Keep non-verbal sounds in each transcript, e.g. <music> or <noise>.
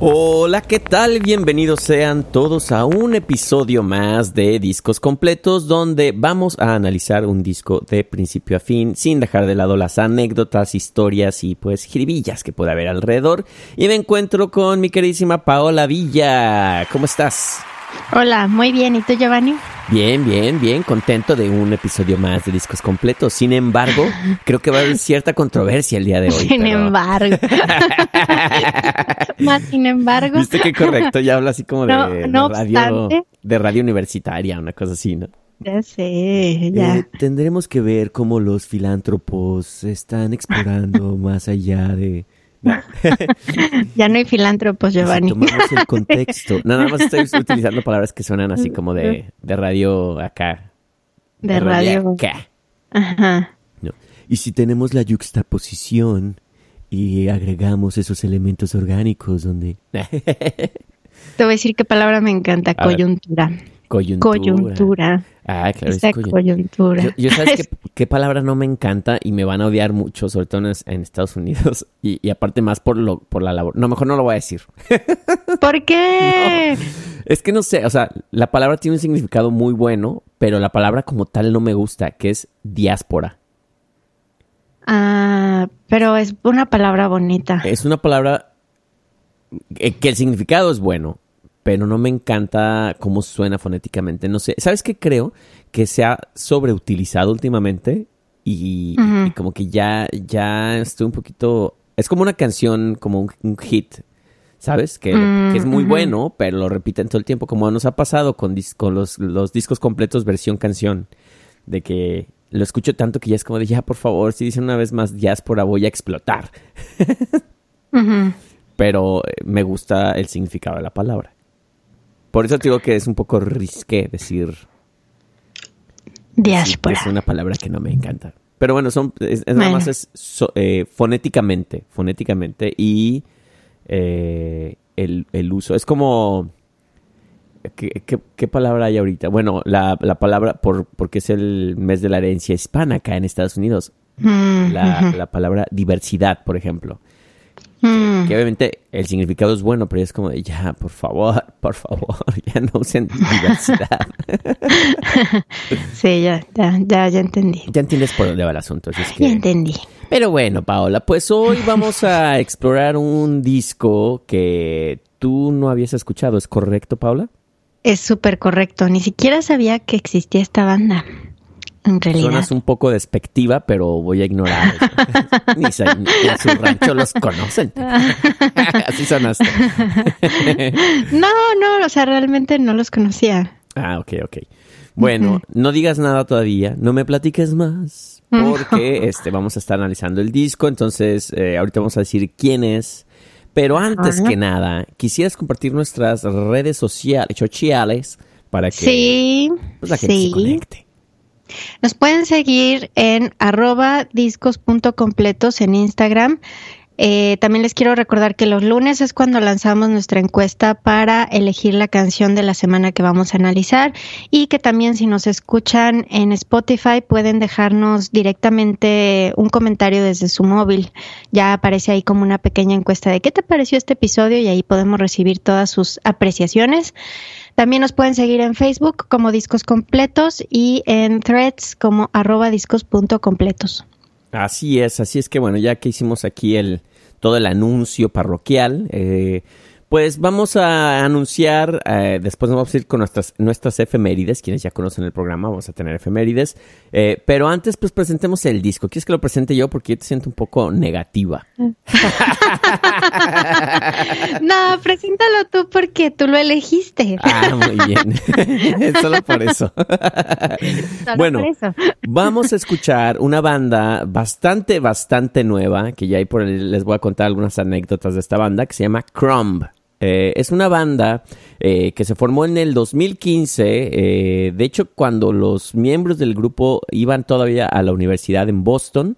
Hola, ¿qué tal? Bienvenidos sean todos a un episodio más de Discos Completos donde vamos a analizar un disco de principio a fin sin dejar de lado las anécdotas, historias y pues jiribillas que puede haber alrededor. Y me encuentro con mi queridísima Paola Villa. ¿Cómo estás? Hola, muy bien. ¿Y tú, Giovanni? Bien, bien, bien, contento de un episodio más de Discos Completos. Sin embargo, <laughs> creo que va a haber cierta controversia el día de hoy. Sin pero- embargo. <laughs> Más sin embargo. Viste que correcto, ya habla así como de, No- de no radio, obstante. de radio universitaria, una cosa así, ¿no? Ya sé, ya. Eh, tendremos que ver cómo los filántropos están explorando <laughs> más allá de... <laughs> ya no hay filántropos, Si Giovanni. tomamos el contexto. <laughs> No, nada más estoy utilizando palabras que suenan así como de, de radio acá. De radio. acá. Ajá. No. Y si tenemos la yuxtaposición y agregamos esos elementos orgánicos donde... <laughs> Te voy a decir qué palabra me encanta. Coyuntura. coyuntura. Coyuntura. Ah, claro, es Esa coyuntura. coyuntura. Yo, yo sabes <laughs> qué, qué palabra no me encanta y me van a odiar mucho, sobre todo en, es- en Estados Unidos. <laughs> Y, y aparte más por lo, por la labor. No, mejor no lo voy a decir. <laughs> ¿Por qué? Es que no sé, o sea, la palabra tiene un significado muy bueno, pero la palabra como tal no me gusta, que es diáspora. Ah, pero es una palabra bonita. Es una palabra eh, que el significado es bueno, pero no me encanta cómo suena fonéticamente. No sé, ¿sabes qué creo? Que se ha sobreutilizado últimamente y, como que ya, ya estoy un poquito... Es como una canción, como un, un hit, ¿sabes? Que, Mm, que es muy bueno, pero lo repiten todo el tiempo, como nos ha pasado con, dis- con los, los discos completos versión canción, de que lo escucho tanto que ya es como de, ya, por favor, si dicen una vez más diáspora voy a explotar <laughs> pero eh, me gusta el significado de la palabra. Por eso te digo que es un poco risqué decir, Diáspora. es una palabra que no me encanta. Pero bueno, son es, es nada más es so- eh, fonéticamente, fonéticamente y eh, el, el uso. Es como... ¿Qué, qué- qué palabra hay ahorita? Bueno, la, la palabra, por, porque es el mes de la herencia hispana acá en Estados Unidos. Mm, la palabra diversidad, por ejemplo. Mm. Que obviamente el significado es bueno, pero es como de ya, por favor, <laughs> por favor, <laughs> ya no usen diversidad. <laughs> Sí, ya, ya, ya, ya entendí. ya entiendes por dónde va el asunto. así es que- Ya entendí. Pero bueno, Paola, pues hoy vamos a explorar un disco que tú no habías escuchado, ¿es correcto, Paola? Es súper correcto. Ni siquiera sabía que existía esta banda. En realidad. Un poco despectiva, pero voy a ignorar. eso. <laughs> ni, en su rancho los conocen. <laughs> Así sonaste. <laughs> No, no, o sea, realmente no los conocía. Ah, ok, ok. Bueno, no digas nada todavía, no me platiques más, porque este, vamos a estar analizando el disco, entonces eh, ahorita vamos a decir quién es. Pero antes que nada, quisieras compartir nuestras redes sociales, sociales, para que Sí, pues, la gente se conecte. Nos pueden seguir en arroba discos.completos en Instagram. Eh, también les quiero recordar que los lunes es cuando lanzamos nuestra encuesta para elegir la canción de la semana que vamos a analizar y que también si nos escuchan en Spotify pueden dejarnos directamente un comentario desde su móvil. Ya aparece ahí como una pequeña encuesta de qué te pareció este episodio y ahí podemos recibir todas sus apreciaciones. También nos pueden seguir en Facebook como Discos Completos y en Threads como arroba discos.completos. Así es, así es que bueno, ya que hicimos aquí el todo el anuncio parroquial, eh, pues vamos a anunciar, eh, después nos vamos a ir con nuestras, nuestras efemérides, quienes ya conocen el programa, vamos a tener efemérides, eh, pero antes pues presentemos el disco. ¿Quieres que lo presente yo? Porque yo te siento un poco negativa. <laughs> no, preséntalo tú porque tú lo elegiste. Ah, muy bien. <laughs> Solo por eso. <laughs> bueno, vamos a escuchar una banda bastante, bastante nueva, que ya ahí por les voy a contar algunas anécdotas de esta banda, que se llama Crumb. Eh, es una banda eh, que se formó en el 2015. Eh, de hecho, cuando los miembros del grupo iban todavía a la universidad en Boston,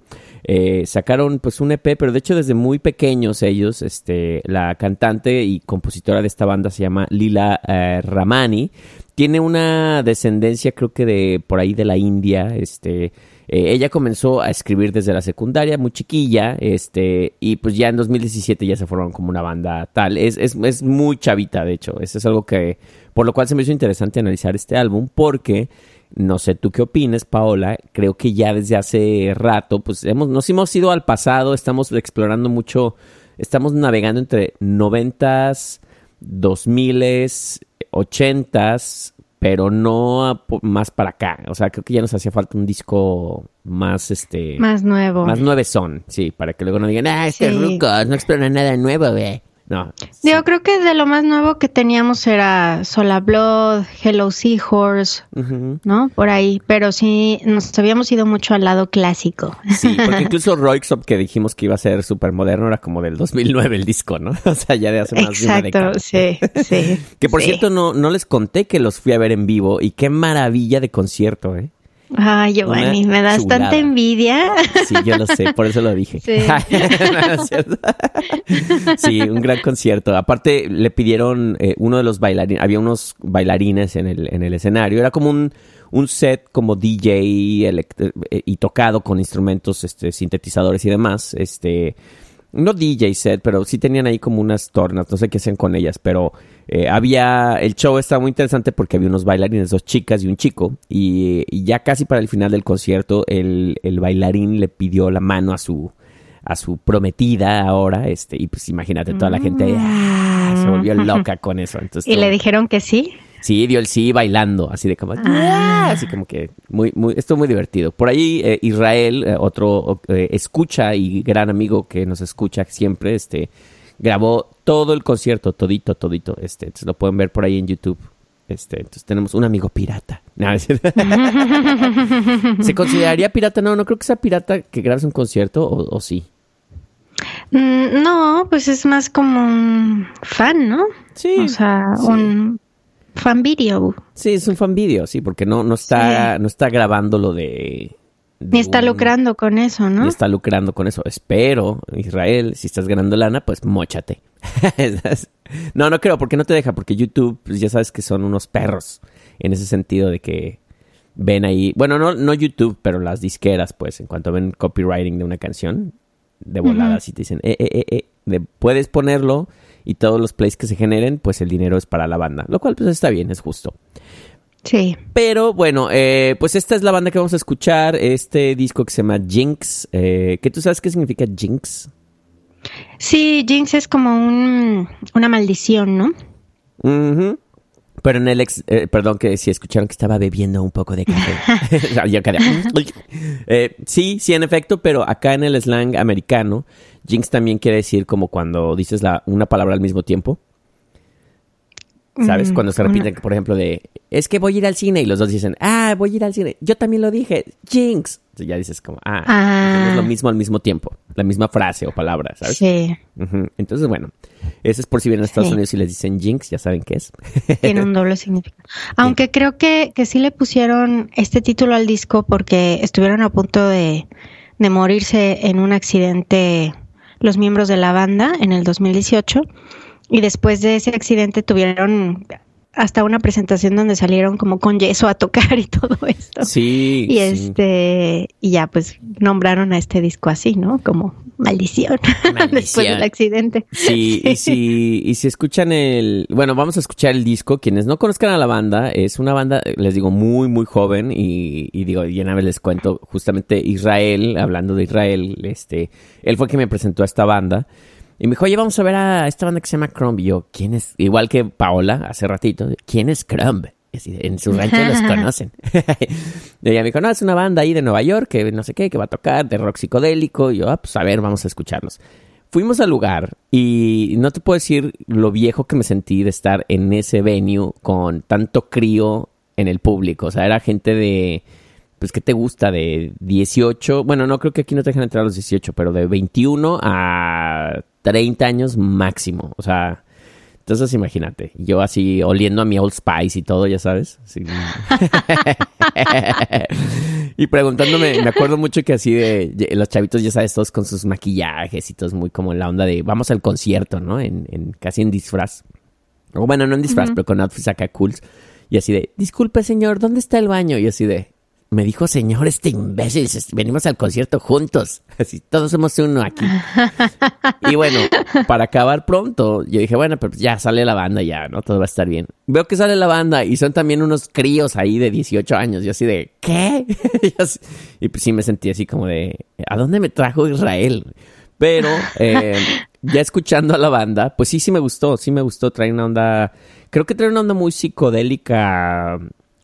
sacaron pues un EP, pero de hecho desde muy pequeños ellos, este, la cantante y compositora de esta banda se llama Lila Ramani. Tiene una descendencia, creo que de por ahí de la India, este. Eh, ella comenzó a escribir desde la secundaria, muy chiquilla, este, y pues ya en 2017 ya se formaron como una banda tal. Es, es, es muy chavita, de hecho. Eso es algo que, por lo cual se me hizo interesante analizar este álbum, porque no sé tú qué opines, Paola. Creo que ya desde hace rato, pues hemos, nos hemos ido al pasado, estamos explorando mucho, estamos navegando entre noventas, dos miles, ochentas, pero no más para acá. O sea, creo que ya nos hacía falta un disco más, este... Más nuevo. Más nueve son, sí, para que luego no digan, ah, este sí. no explora nada nuevo, güey. No. Yo creo que de lo más nuevo que teníamos era Sola Blood, Hello Seahorse, ¿no? Por ahí. Pero sí, nos habíamos ido mucho al lado clásico. Sí, porque incluso Roixop, que dijimos que iba a ser súper moderno, era como del 2009 el disco, ¿no? <laughs> O sea, ya de hace más Exacto, de una década. sí, sí. <laughs> que por sí. cierto, no, no les conté que los fui a ver en vivo y qué maravilla de concierto, ¿eh? Ay, Giovanni, me das chulada. tanta envidia. Sí, yo lo sé, por eso lo dije. Sí. <laughs> sí, un gran concierto. Aparte, le pidieron eh, uno de los bailarines, había unos bailarines en el, en el escenario. Era como un, un set como DJ eh, y tocado con instrumentos, este, sintetizadores y demás. Este, no DJ set, pero sí tenían ahí como unas tornas, no sé qué hacen con ellas, pero eh, había, el show estaba muy interesante porque había unos bailarines, dos chicas y un chico, y, y ya casi para el final del concierto el, el bailarín le pidió la mano a su, a su prometida ahora, este, y pues imagínate, toda la gente ah, se volvió loca con eso. Entonces, ¿Y le dijeron que sí? Sí, dio el sí bailando, así de como, "Ah", así como que muy, muy, esto muy divertido. Por ahí eh, Israel, eh, otro eh, escucha y gran amigo que nos escucha siempre, este, grabó todo el concierto, todito, todito, este, entonces lo pueden ver por ahí en YouTube. Este, entonces tenemos un amigo pirata. <laughs> No, es cierto. ¿Se consideraría pirata? No, no creo que sea pirata que grabes un concierto, o, o sí. Mm, no, pues es más como un fan, ¿no? Sí. O sea, sí. un fan video. Sí, es un fan video, sí, porque no, no está, no está grabando lo de. de Ni está un- lucrando con eso, ¿no? y está lucrando con eso. Espero, Israel, si estás ganando lana, pues mochate. <laughs> no, no creo, porque no te deja, porque YouTube, pues ya sabes que son unos perros en ese sentido de que ven ahí, bueno, no, no YouTube, pero las disqueras, pues, en cuanto ven copywriting de una canción, de volada, así te dicen, eh, eh, eh, eh, de- puedes ponerlo y todos los plays que se generen, pues el dinero es para la banda, lo cual pues está bien, es justo. Sí. Pero bueno, eh, pues esta es la banda que vamos a escuchar, este disco que se llama Jinx, eh, que tú sabes qué significa Jinx. Sí, Jinx es como un, una maldición, ¿no? Pero en el ex, eh, perdón que si escucharon que estaba bebiendo un poco de café. <laughs> <laughs> Eh, sí, sí, en efecto, pero acá en el slang americano, Jinx también quiere decir como cuando dices la, una palabra al mismo tiempo. ¿Sabes? Mm, Cuando se una- repiten, por ejemplo, de es que voy a ir al cine y los dos dicen, ah, voy a ir al cine. Yo también lo dije, Jinx. Entonces ya dices como, ah, Ah. es lo mismo al mismo tiempo, la misma frase o palabra, ¿sabes? Sí. Entonces, bueno, ese es por si vienen a Estados Sí. Unidos y les dicen Jinx, ya saben qué es. <laughs> tiene un doble significado. Aunque creo que, que sí le pusieron este título al disco porque estuvieron a punto de, de morirse en un accidente los miembros de la banda en el 2018 y después de ese accidente tuvieron hasta una presentación donde salieron como con yeso a tocar y todo esto. Sí. Y sí. este, y ya pues nombraron a este disco así, ¿no? Como maldición, <laughs> Maldición. después del accidente. Sí, y <laughs> si, y si escuchan el... Bueno, vamos a escuchar el disco. Quienes no conozcan a la banda, es una banda, les digo, muy, muy joven. Y, y digo, y una vez les cuento, justamente Israel, hablando de Israel, este, él fue quien me presentó a esta banda. Y me dijo, oye, vamos a ver a esta banda que se llama Crumb. Y yo, ¿quién es? Igual que Paola, hace ratito, ¿quién es Crumb? En su rancho los <laughs> conocen. <laughs> y ella me dijo, no, es una banda ahí de Nueva York que no sé qué, que va a tocar de rock psicodélico. Y yo, ah, pues a ver, vamos a escucharlos. Fuimos al lugar y no te puedo decir lo viejo que me sentí de estar en ese venue con tanto crío en el público. O sea, era gente de, pues, ¿qué te gusta? De 18, bueno, no creo que aquí no te dejan entrar a los 18, pero de 21 a 30 años máximo. O sea, entonces imagínate, yo así oliendo a mi Old Spice y todo, ya sabes. <laughs> Y preguntándome, me acuerdo mucho que así de los chavitos, ya sabes, todos con sus maquillajes y todos muy como en la onda de vamos al concierto, ¿no? En, en casi en disfraz. O bueno, no en disfraz, pero con outfits acá cools. Y así de, disculpe señor, ¿dónde está el baño? Y así de, me dijo señor este imbécil, venimos al concierto juntos. Así, todos somos uno aquí. <laughs> y bueno, para acabar pronto, yo dije, bueno, pero ya sale la banda ya, ¿no? Todo va a estar bien. Veo que sale la banda y son también unos críos ahí de 18 años. Yo así de, ¿qué? <laughs> y, así- y pues sí me sentí así como de, ¿a dónde me trajo Israel? Pero eh, ya escuchando a la banda, pues sí, sí me gustó, sí me gustó. Trae una onda, creo que trae una onda muy psicodélica,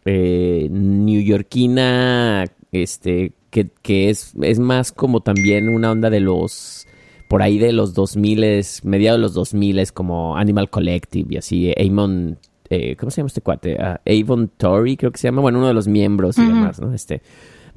eh, neoyorquina, este, que, que es, es más como también una onda de los, por ahí de los 2000, mediados de los 2000, como Animal Collective y así, Amon, eh, ¿cómo se llama este cuate? Ah, Avon Tory, creo que se llama, bueno, uno de los miembros y demás, ¿no? Este,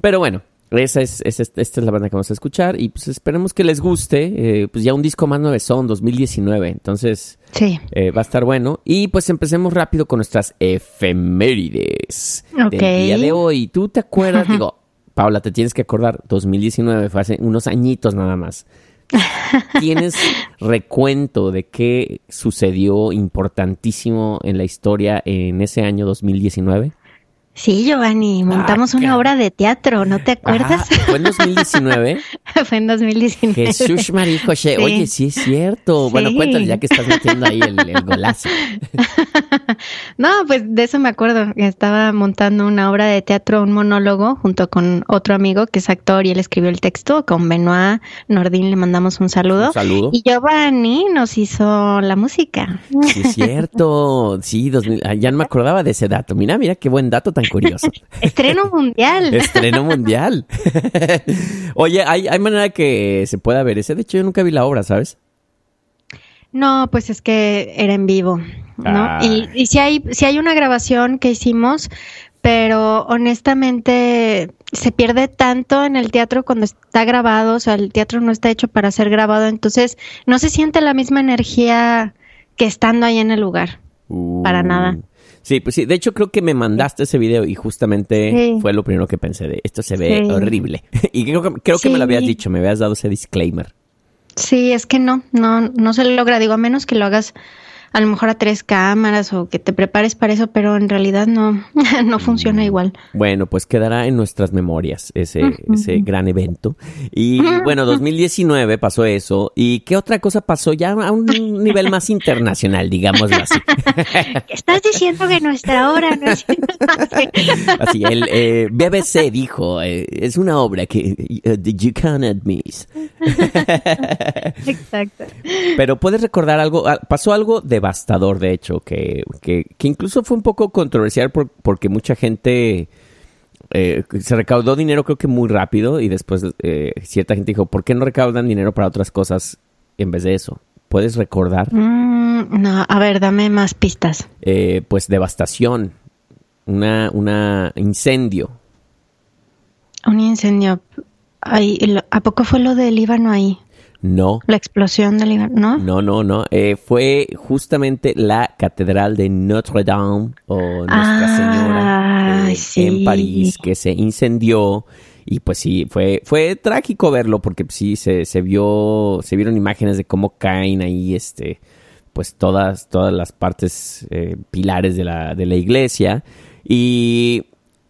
pero bueno, esa es, esta es la banda que vamos a escuchar y pues esperemos que les guste. eh, pues ya un disco más nueve son, 2019. Entonces Sí. eh, va a estar bueno. Y pues empecemos rápido con nuestras efemérides Ok. del día de hoy. ¿Tú te acuerdas? Digo, Paula, te tienes que acordar. 2019 fue hace unos añitos nada más. ¿Tienes <laughs> recuento de qué sucedió importantísimo en la historia en ese año 2019? Sí, Giovanni, montamos Ah, una caray. obra de teatro, ¿no te acuerdas? Ajá, <laughs> fue en 2019. <laughs> Fue en 2019. Jesús María José, Sí. oye, sí es cierto. Bueno, cuéntale ya que estás metiendo ahí el, el golazo. <laughs> No, pues de eso me acuerdo. Estaba montando una obra de teatro, un monólogo, junto con otro amigo que es actor y él escribió el texto. Con Benoit Nordín le mandamos un saludo. Un saludo. Y Giovanni nos hizo la música. Sí es cierto. Sí, 2000, ah, ya no me acordaba de ese dato. Mira, mira qué buen dato tan curioso. <laughs> Estreno mundial. Estreno mundial. <laughs> Oye, ¿hay, hay manera que se pueda ver ese. De hecho, yo nunca vi la obra, ¿sabes? No, pues es que era en vivo, ¿no? Ah. Y, y si hay, si hay una grabación que hicimos, pero honestamente se pierde tanto en el teatro cuando está grabado, o sea, el teatro no está hecho para ser grabado, entonces no se siente la misma energía que estando ahí en el lugar. Para nada. Sí, pues sí. De hecho, creo que me mandaste ese video y justamente Sí. fue lo primero que pensé de esto se ve Sí. horrible. <laughs> y creo que, creo que me lo habías dicho, me habías dado ese disclaimer. Sí, es que no, no, no se logra, digo, a menos que lo hagas a lo mejor a tres cámaras o que te prepares para eso, pero en realidad no, <laughs> no funciona igual. Bueno, pues quedará en nuestras memorias ese, ese gran evento. Y <laughs> bueno, 2019 pasó eso. ¿Y qué otra cosa pasó ya a un nivel más internacional, digámoslo así? <laughs> Estás diciendo que nuestra obra no es Así, el eh, BBC dijo, eh, es una obra que eh, you cannot miss. Exacto. Pero puedes recordar algo, ah, pasó algo devastador, de hecho, que, que, que incluso fue un poco controversial por- porque mucha gente eh, se recaudó dinero creo que muy rápido y después eh, cierta gente dijo, ¿por qué no recaudan dinero para otras cosas en vez de eso? ¿Puedes recordar? Mm, no, a ver, dame más pistas. Eh, pues devastación, una, una incendio. Un incendio. Ay, ¿A poco fue lo del Líbano ahí? No, La explosión del Líbano, ¿no? No, no, no. Eh, fue justamente la Catedral de Notre Dame o Nuestra Ah, Señora eh, sí. en París que se incendió Y pues sí, fue, fue trágico verlo porque sí se, se vio, se vieron imágenes de cómo caen ahí, este, pues todas, todas las partes eh, pilares de la, de la iglesia. Y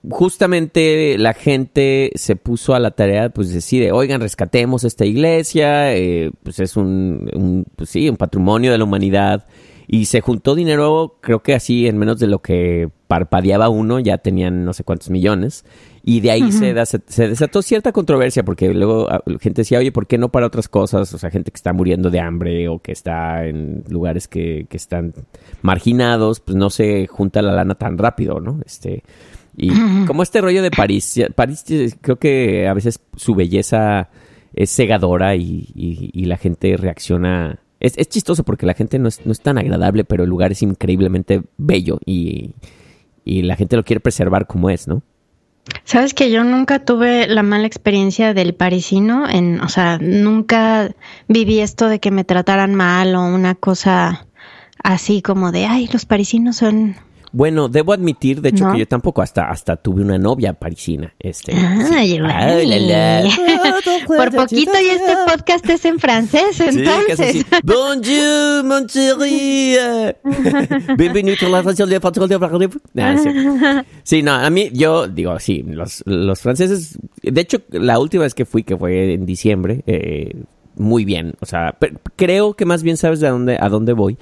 justamente la gente se puso a la tarea, pues decide, oigan, rescatemos esta iglesia, eh, pues es un, un, pues sí, un patrimonio de la humanidad. Y se juntó dinero, creo que así, en menos de lo que parpadeaba uno, ya tenían no sé cuántos millones. Y de ahí se, se, desató cierta controversia, porque luego ah, la gente decía, oye, ¿por qué no para otras cosas? O sea, gente que está muriendo de hambre o que está en lugares que, que están marginados, pues no se junta la lana tan rápido, ¿no? Este, y como este rollo de París, París creo que a veces su belleza es cegadora y, y, la gente reacciona. Es, es, chistoso porque la gente no es, no es tan agradable, pero el lugar es increíblemente bello y, y la gente lo quiere preservar como es, ¿no? Sabes que yo nunca tuve la mala experiencia del parisino, en, o sea, nunca viví esto de que me trataran mal o una cosa así como de, ay, los parisinos son bueno, debo admitir, de hecho, que yo tampoco hasta, hasta tuve una novia parisina. Este, Ay, <laughs> Por poquito y este podcast es en francés, entonces. <laughs> Bonjour, mon chéri. <laughs> Bienvenido a la de de Sí, no, a mí, yo digo, sí, los, los franceses, de hecho, la última vez que fui, que fue en diciembre, eh, muy bien. O sea, creo que más bien sabes de dónde, a dónde voy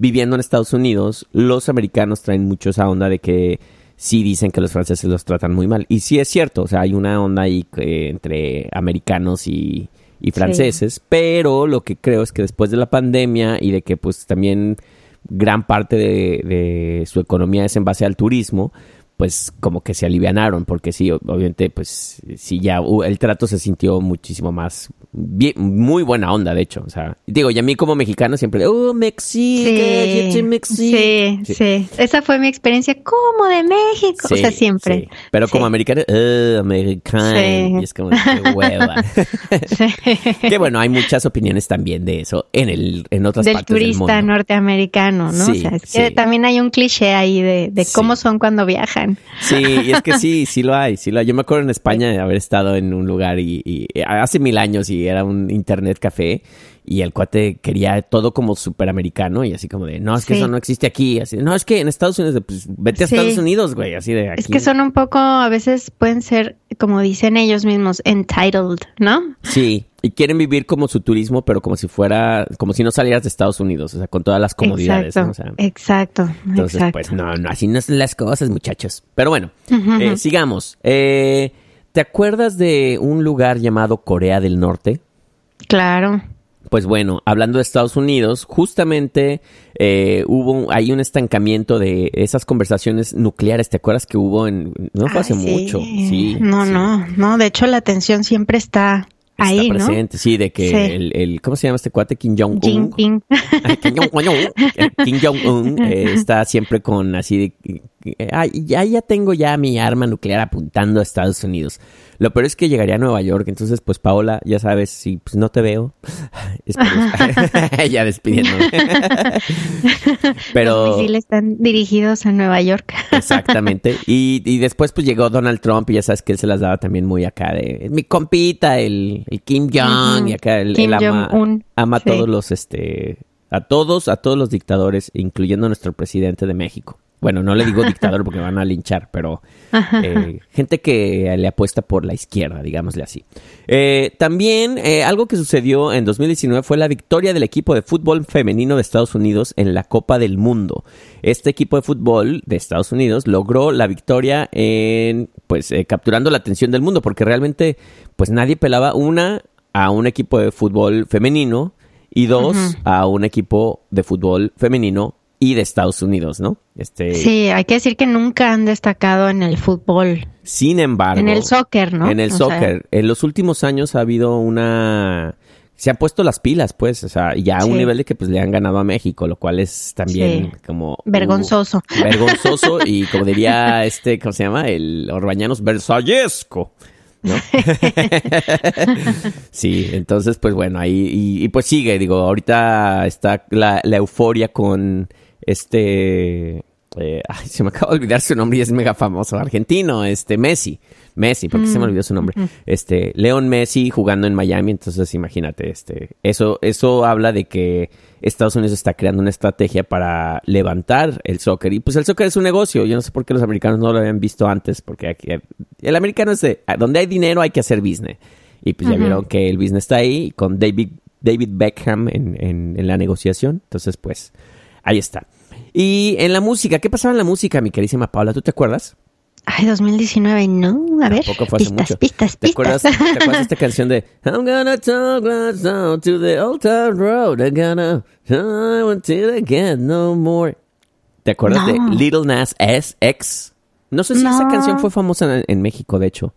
viviendo en Estados Unidos, los americanos traen mucho esa onda de que sí dicen que los franceses los tratan muy mal. Y sí es cierto, o sea, hay una onda ahí eh, entre americanos y, franceses, pero lo que creo es que después de la pandemia y de que pues también gran parte de, de su economía es en base al turismo, pues como que se alivianaron, porque sí, obviamente, pues sí, ya el trato se sintió muchísimo más, bien, muy buena onda, de hecho, o sea, digo, y a mí como mexicano siempre, oh, México, sí, sí, sí, esa fue mi experiencia como de México, o sea, siempre. Pero como americano, oh, americano, y es como, qué hueva. <laughs> que bueno, hay muchas opiniones también de eso en el, en otras del partes del mundo. turista norteamericano, ¿no? o sea, es que también hay un cliché ahí de, de cómo son cuando viajan. Sí, y es que sí, <laughs> sí lo hay, sí lo hay. Yo me acuerdo en España de haber estado en un lugar y, hace mil años y era un internet café y el cuate quería todo como súper americano y así como de, no, es que eso no existe aquí, así no, es que en Estados Unidos, pues vete a Estados Unidos, güey, así de aquí. Es que son un poco, a veces pueden ser, como dicen ellos mismos, entitled, ¿no? Sí, y quieren vivir como su turismo, pero como si fuera, como si no salieras de Estados Unidos, o sea, con todas las comodidades. Exacto, exacto. Entonces, pues no, no, así no son las cosas, muchachos. Pero bueno, eh, sigamos. Eh, ¿Te acuerdas de un lugar llamado Corea del Norte? Claro. Pues bueno, hablando de Estados Unidos, justamente eh, hubo hay un estancamiento de esas conversaciones nucleares. ¿Te acuerdas que hubo en no fue hace mucho? Sí. No, no, no. De hecho, la tensión siempre está ahí, está presente, sí, de que El, el, ¿cómo se llama este cuate? Kim Jong Un. <laughs> Kim Jong Un <laughs> eh, está siempre con así de Ay, ya, ya tengo ya mi arma nuclear apuntando a Estados Unidos. Lo peor es que llegaría a Nueva York. Entonces, pues, Paola, ya sabes, si pues, no te veo, <laughs> <laughs> <laughs> ya despidiéndome. Pero... Los misiles están dirigidos a Nueva York. exactamente. Y, y, después, pues, llegó Donald Trump y ya sabes que él se las daba también muy acá de mi compita, el, el Kim Jong, y acá el, Kim ama, ama a todos los, este, a todos, a todos los dictadores, incluyendo a nuestro presidente de México. Bueno, no le digo dictador porque me van a linchar, pero eh, gente que le apuesta por la izquierda, digámosle así. Eh, también eh, algo que sucedió en 2019 fue la victoria del equipo de fútbol femenino de Estados Unidos en la Copa del Mundo. Este equipo de fútbol de Estados Unidos logró la victoria en, pues, capturando la atención del mundo, porque realmente, pues, nadie pelaba una a un equipo de fútbol femenino y dos a un equipo de fútbol femenino y de Estados Unidos, ¿no? Este, sí, hay que decir que nunca han destacado en el fútbol. Sin embargo. En el soccer, ¿no? En el soccer. En los últimos años ha habido una... Se han puesto las pilas, pues, o sea, ya a un nivel de que pues le han ganado a México, lo cual es también como... Vergonzoso. <laughs> vergonzoso y como diría este, ¿cómo se llama? El Orbañanos versallesco. ¿no? <laughs> sí, entonces, pues bueno, ahí, y, pues sigue, digo, ahorita está la, la euforia con este eh, ay, se me acaba de olvidar su nombre y es mega famoso, argentino, este Messi. Messi, porque se me olvidó su nombre. Este, Leon Messi jugando en Miami, entonces imagínate, este, eso, eso habla de que Estados Unidos está creando una estrategia para levantar el soccer. Y pues el soccer es un negocio. Yo no sé por qué los americanos no lo habían visto antes, porque aquí, el americano es de, donde hay dinero hay que hacer business. Y pues ya vieron que el business está ahí con David, David Beckham en, en, en la negociación. Entonces, pues, ahí está. Y en la música, ¿qué pasaba en la música, mi querísima Paula? ¿Tú te acuerdas? Ay, 2019, no. A ver, Tampoco fue hace pistas, mucho. pistas, ¿Te pistas. acuerdas, ¿Te acuerdas de esta canción de I'm gonna talk right down to the old town road, I'm gonna until I get no more? ¿Te acuerdas No. de Little Nas S X? No sé si esa canción fue famosa en, en México, de hecho.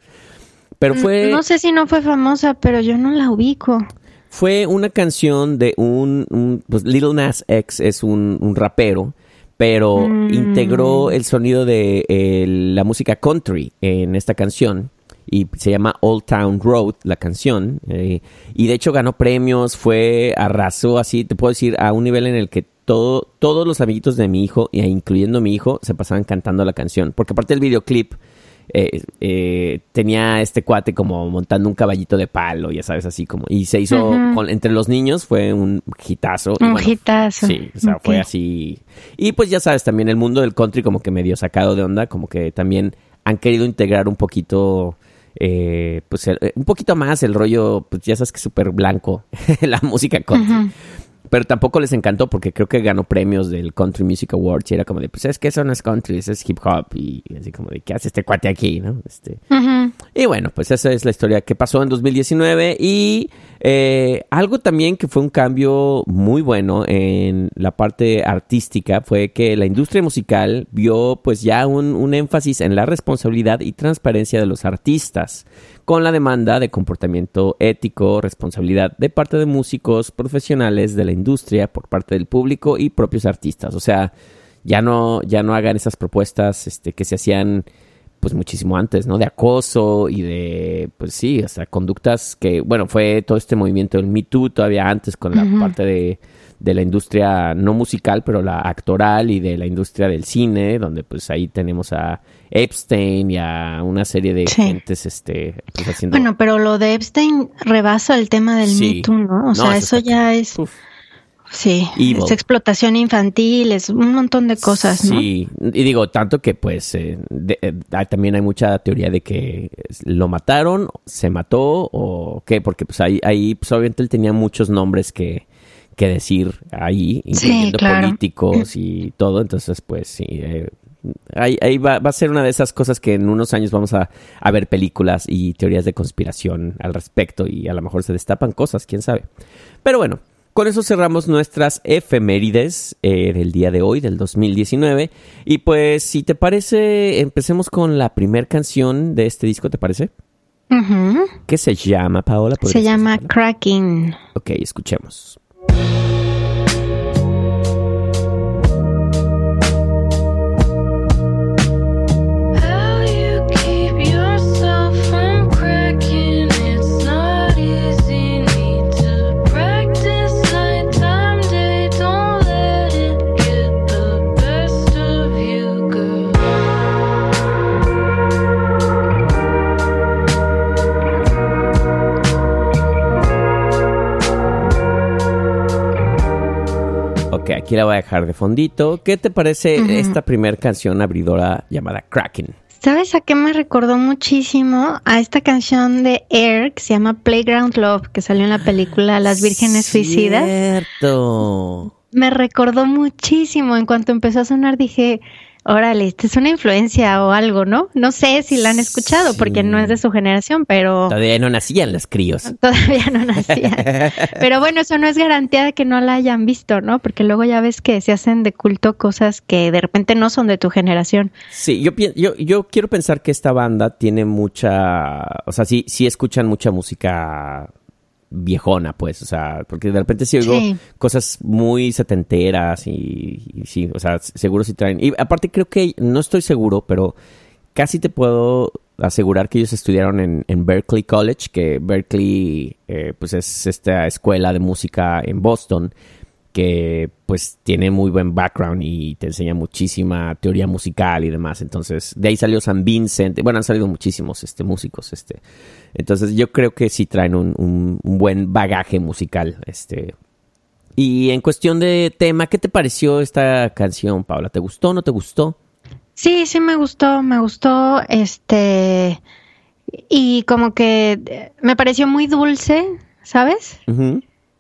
Pero fue, Mm, No sé si no fue famosa, pero yo no la ubico. Fue una canción de un, un- pues Little Nas X es un, un rapero, pero Mm. integró el sonido de eh, la música country en esta canción y se llama Old Town Road la canción eh, y de hecho ganó premios, fue arrasó así, te puedo decir a un nivel en el que todo, todos los amiguitos de mi hijo, e incluyendo mi hijo, se pasaban cantando la canción, porque aparte del videoclip eh, eh, tenía este cuate como montando un caballito de palo, ya sabes, así como. Y se hizo con- entre los niños, fue un hitazo. y Un bueno, hitazo. Sí, o sea, fue así. Y pues ya sabes, también el mundo del country como que medio sacado de onda, como que también han querido integrar un poquito. eh, pues el- un poquito más el rollo, pues ya sabes que súper blanco <laughs> la música country. Pero tampoco les encantó porque creo que ganó premios del Country Music Awards y era como de, pues es que eso no es country, eso es hip hop y así como de, ¿qué hace este cuate aquí? ¿no? Este, y bueno, pues esa es la historia que pasó en 2019 y eh, algo también que fue un cambio muy bueno en la parte artística fue que la industria musical vio pues ya un, un énfasis en la responsabilidad y transparencia de los artistas con la demanda de comportamiento ético, responsabilidad de parte de músicos profesionales de la industria por parte del público y propios artistas. O sea, ya no, ya no hagan esas propuestas este, que se hacían pues muchísimo antes, ¿no? De acoso y de, pues sí, o sea, conductas que, bueno, fue todo este movimiento del Me Too todavía antes con la parte de, de la industria no musical, pero la actoral y de la industria del cine, donde pues ahí tenemos a Epstein y a una serie de Sí. gentes, este, pues haciendo... Bueno, pero lo de Epstein rebasa el tema del Sí. Me Too, ¿no? O No, sea, eso ya es. Uf. Sí, Evil. es explotación infantil, es un montón de cosas, ¿no? Sí, y digo, tanto que pues eh, de- eh, también hay mucha teoría de que lo mataron, se mató o qué, porque pues ahí, ahí pues obviamente él tenía muchos nombres que, que decir ahí, incluyendo claro. políticos y todo, entonces pues sí, eh, ahí, ahí va, va a ser una de esas cosas que en unos años vamos a, a ver películas y teorías de conspiración al respecto y a lo mejor se destapan cosas, quién sabe. Pero bueno, con eso cerramos nuestras efemérides eh, del día de hoy, del 2019. Y pues, si te parece, empecemos con la primera canción de este disco, ¿te parece? Ujú. ¿Qué se llama, Paola? Se ¿Podrías llama? Cracking. Ok, escuchemos. Ok, aquí la voy a dejar de fondito. ¿Qué te parece esta primera canción abridora llamada Kraken? ¿Sabes a qué me recordó muchísimo? A esta canción de Air que se llama Playground Love, que salió en la película Las Vírgenes Suicidas. Cierto. Me recordó muchísimo. En cuanto empezó a sonar dije, órale, esta es una influencia o algo, ¿no? No sé si la han escuchado porque no es de su generación, pero Todavía no nacían los críos. <laughs> todavía no nacía. <laughs> Pero bueno, eso no es garantía de que no la hayan visto, ¿no? Porque luego ya ves que se hacen de culto cosas que de repente no son de tu generación. Sí, yo, yo, yo quiero pensar que esta banda tiene mucha, o sea, sí, sí escuchan mucha música viejona, pues, o sea, porque de repente sí oigo Sí. cosas muy setenteras y, y sí, o sea, seguro sí traen. Y aparte creo que, no estoy seguro, pero casi te puedo asegurar que ellos estudiaron en, en Berkeley College, que Berkeley, eh, pues es esta escuela de música en Boston. Que pues tiene muy buen background y te enseña muchísima teoría musical y demás. Entonces, de ahí salió San Vincent. Bueno, han salido muchísimos este, músicos. Este. Entonces, yo creo que sí traen un, un- un buen bagaje musical. Este. Y en cuestión de tema, ¿qué te pareció esta canción, Paula? ¿Te gustó o no te gustó? Sí, sí me gustó, me gustó, este, y como que me pareció muy dulce, ¿sabes?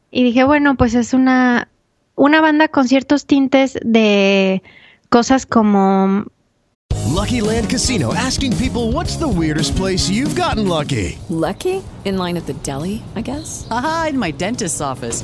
Y dije, bueno, pues es una, una banda con ciertos tintes de cosas como, Lucky Land Casino asking people what's the weirdest place you've gotten lucky? Lucky? In line at the deli, I guess? Aha, in my dentist's office.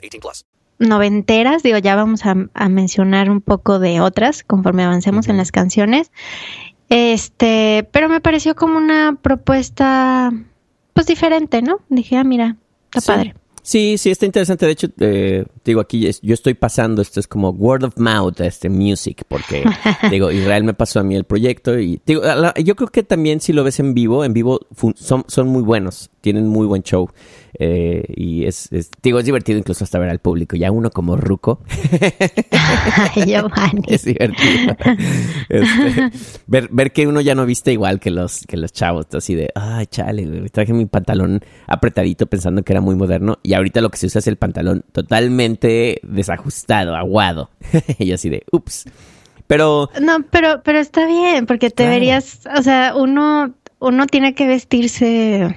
18 plus. noventeras, digo, ya vamos a, a mencionar un poco de otras conforme avancemos en las canciones. Este, pero me pareció como una propuesta, pues diferente, ¿no? Dije, ah, mira, está Sí. padre. Sí, sí, está interesante. De hecho, eh, digo, aquí es- yo estoy pasando, esto es como word of mouth, este music, porque, <laughs> digo, Israel me pasó a mí el proyecto y, digo, la- yo creo que también si lo ves en vivo, en vivo son, son muy buenos, tienen muy buen show. Eh, y es, es- digo, es divertido incluso hasta ver al público, ya uno como ruco, <laughs> Giovanni. <laughs> es divertido. Este, ver, ver que uno ya no viste igual que los, que los chavos, así de, ay, chale, güey, traje mi pantalón apretadito pensando que era muy moderno y ahorita lo que se usa es el pantalón totalmente desajustado, aguado. <laughs> y así de, ups. Pero, No, pero, pero está bien, porque te Claro. verías, o sea, uno, uno tiene que vestirse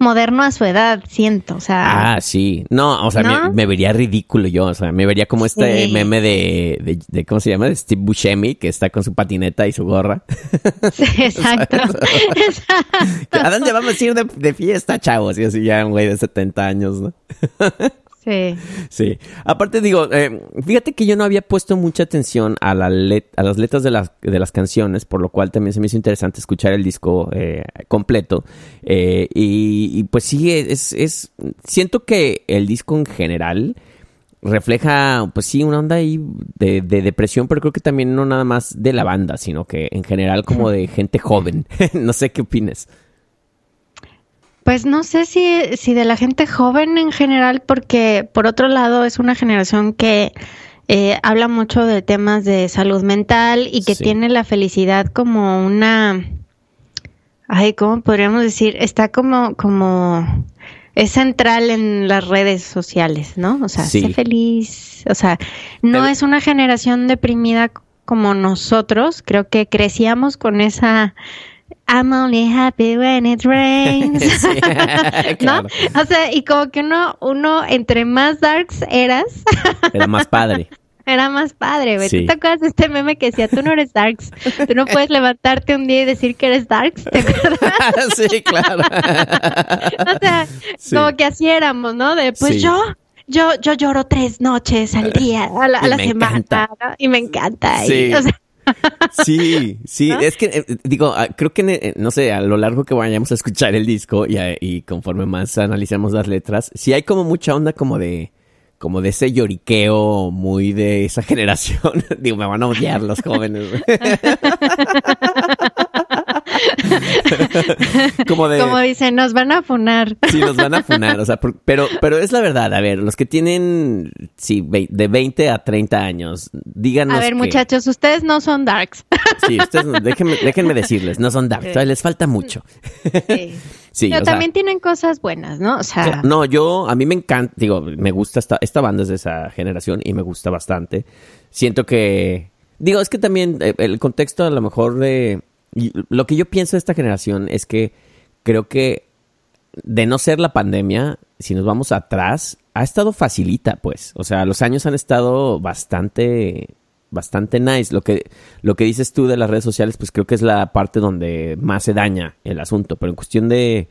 moderno a su edad, siento, o sea, ah, sí, no, o sea, ¿No? me, me vería ridículo yo, o sea, me vería como este Sí. meme de, de, de- ¿cómo se llama? De Steve Buscemi, que está con su patineta y su gorra. <laughs> sí, exacto, <laughs> exacto. ¿A dónde vamos a ir de, de fiesta, chavos? Y así ya un güey de 70 años, ¿no? <laughs> Sí. Sí. Aparte digo, eh, fíjate que yo no había puesto mucha atención a, la let- a las letras de las, de las canciones, por lo cual también se me hizo interesante escuchar el disco eh, completo. Eh, y, y, pues sí, es, es... Siento que el disco en general refleja, pues sí, una onda ahí de, de depresión, pero creo que también no nada más de la banda, sino que en general como de gente joven. <laughs> no sé qué opines. Pues no sé si, si de la gente joven en general, porque por otro lado es una generación que eh, habla mucho de temas de salud mental y que Sí. tiene la felicidad como una, ay, ¿cómo podríamos decir? Está como, como, es central en las redes sociales, ¿no? O sea, Sí. sé feliz, o sea, no Pero- es una generación deprimida como nosotros, creo que crecíamos con esa... I'm only happy when it rains. <laughs> Sí, <laughs> ¿No? O sea, y como que uno, uno, entre más darks eras, <laughs> Era más padre. era más padre, güey. Sí. ¿Tú te acuerdas de este meme que decía, tú no eres darks? Tú no puedes levantarte un día y decir que eres darks, ¿te acuerdas? sí, claro. O sea, Sí. como que así éramos, ¿no? De, pues Sí. yo, yo, yo lloro tres noches al día, a la, a la semana. ¿no? Y me encanta. y, o sea, Sí, sí, es que eh, digo, ah, creo que eh, no sé, a lo largo que vayamos a escuchar el disco y, a- y conforme más analicemos las letras, sí hay como mucha onda como de como de ese lloriqueo muy de esa <laughs> generación. digo, me van a odiar los jóvenes. <laughs> <laughs> como de como dicen, nos van a funar. Sí, nos van a funar, o sea, por- pero, pero es la verdad, a ver, los que tienen, sí, de 20 a 30 años, díganos A ver, que- muchachos, ustedes no son darks. Sí, ustedes, no- déjenme, déjenme decirles, no son dark, todavía les falta mucho. Sí. <laughs> Sí, Pero sea, también tienen cosas buenas, ¿no? O sea, No, yo, a mí me encanta, digo, me gusta esta, esta banda es de esa generación y me gusta bastante. Siento que, digo, es que también eh, el contexto a lo mejor de, lo que yo pienso de esta generación es que creo que de no ser la pandemia, si nos vamos atrás, ha estado facilita, pues. O sea, los años han estado bastante, bastante nice. Lo que, lo que dices tú de las redes sociales, pues creo que es la parte donde más se daña el asunto. Pero en cuestión de,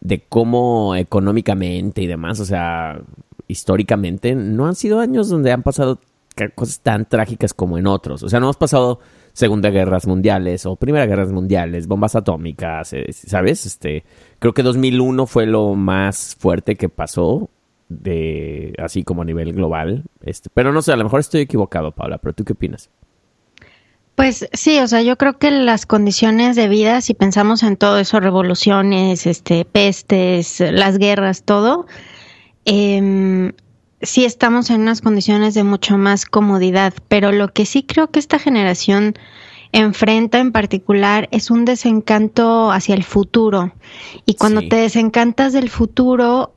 de cómo económicamente y demás, o sea, históricamente, no han sido años donde han pasado cosas tan trágicas como en otros. O sea, no hemos pasado Segunda Guerras Mundiales o Primera Guerras Mundiales, bombas atómicas, eh, ¿sabes? Este, creo que 2001 fue lo más fuerte que pasó de así como a nivel global. Este, pero no sé, a lo mejor estoy equivocado, Paula, pero ¿tú qué opinas? Pues sí, o sea, yo creo que las condiciones de vida, si pensamos en todo eso, revoluciones, este, pestes, las guerras, todo, em, sí estamos en unas condiciones de mucho más comodidad, pero lo que sí creo que esta generación enfrenta en particular es un desencanto hacia el futuro. Y cuando Sí. te desencantas del futuro,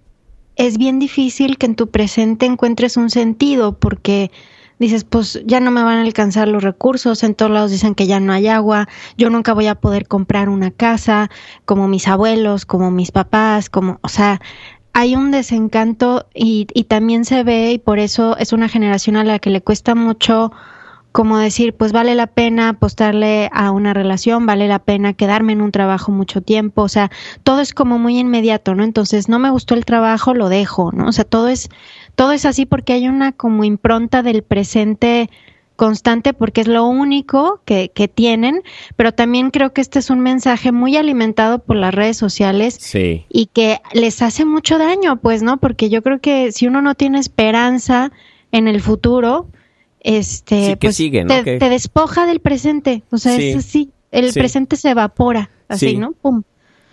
es bien difícil que en tu presente encuentres un sentido, porque dices, pues ya no me van a alcanzar los recursos, en todos lados dicen que ya no hay agua, yo nunca voy a poder comprar una casa como mis abuelos, como mis papás, como, o sea, hay un desencanto y, y también se ve y por eso es una generación a la que le cuesta mucho como decir, pues vale la pena apostarle a una relación, vale la pena quedarme en un trabajo mucho tiempo, o sea, todo es como muy inmediato, ¿no? Entonces, no me gustó el trabajo, lo dejo, ¿no? O sea, todo es todo es así porque hay una como impronta del presente constante porque es lo único que, que tienen, pero también creo que este es un mensaje muy alimentado por las redes sociales Sí. y que les hace mucho daño, pues, ¿no? Porque yo creo que si uno no tiene esperanza en el futuro, este, Sí, que pues sigue, ¿no? te, despoja del presente, o sea, Sí. es así, el presente se evapora, así, Sí. ¿no? Pum.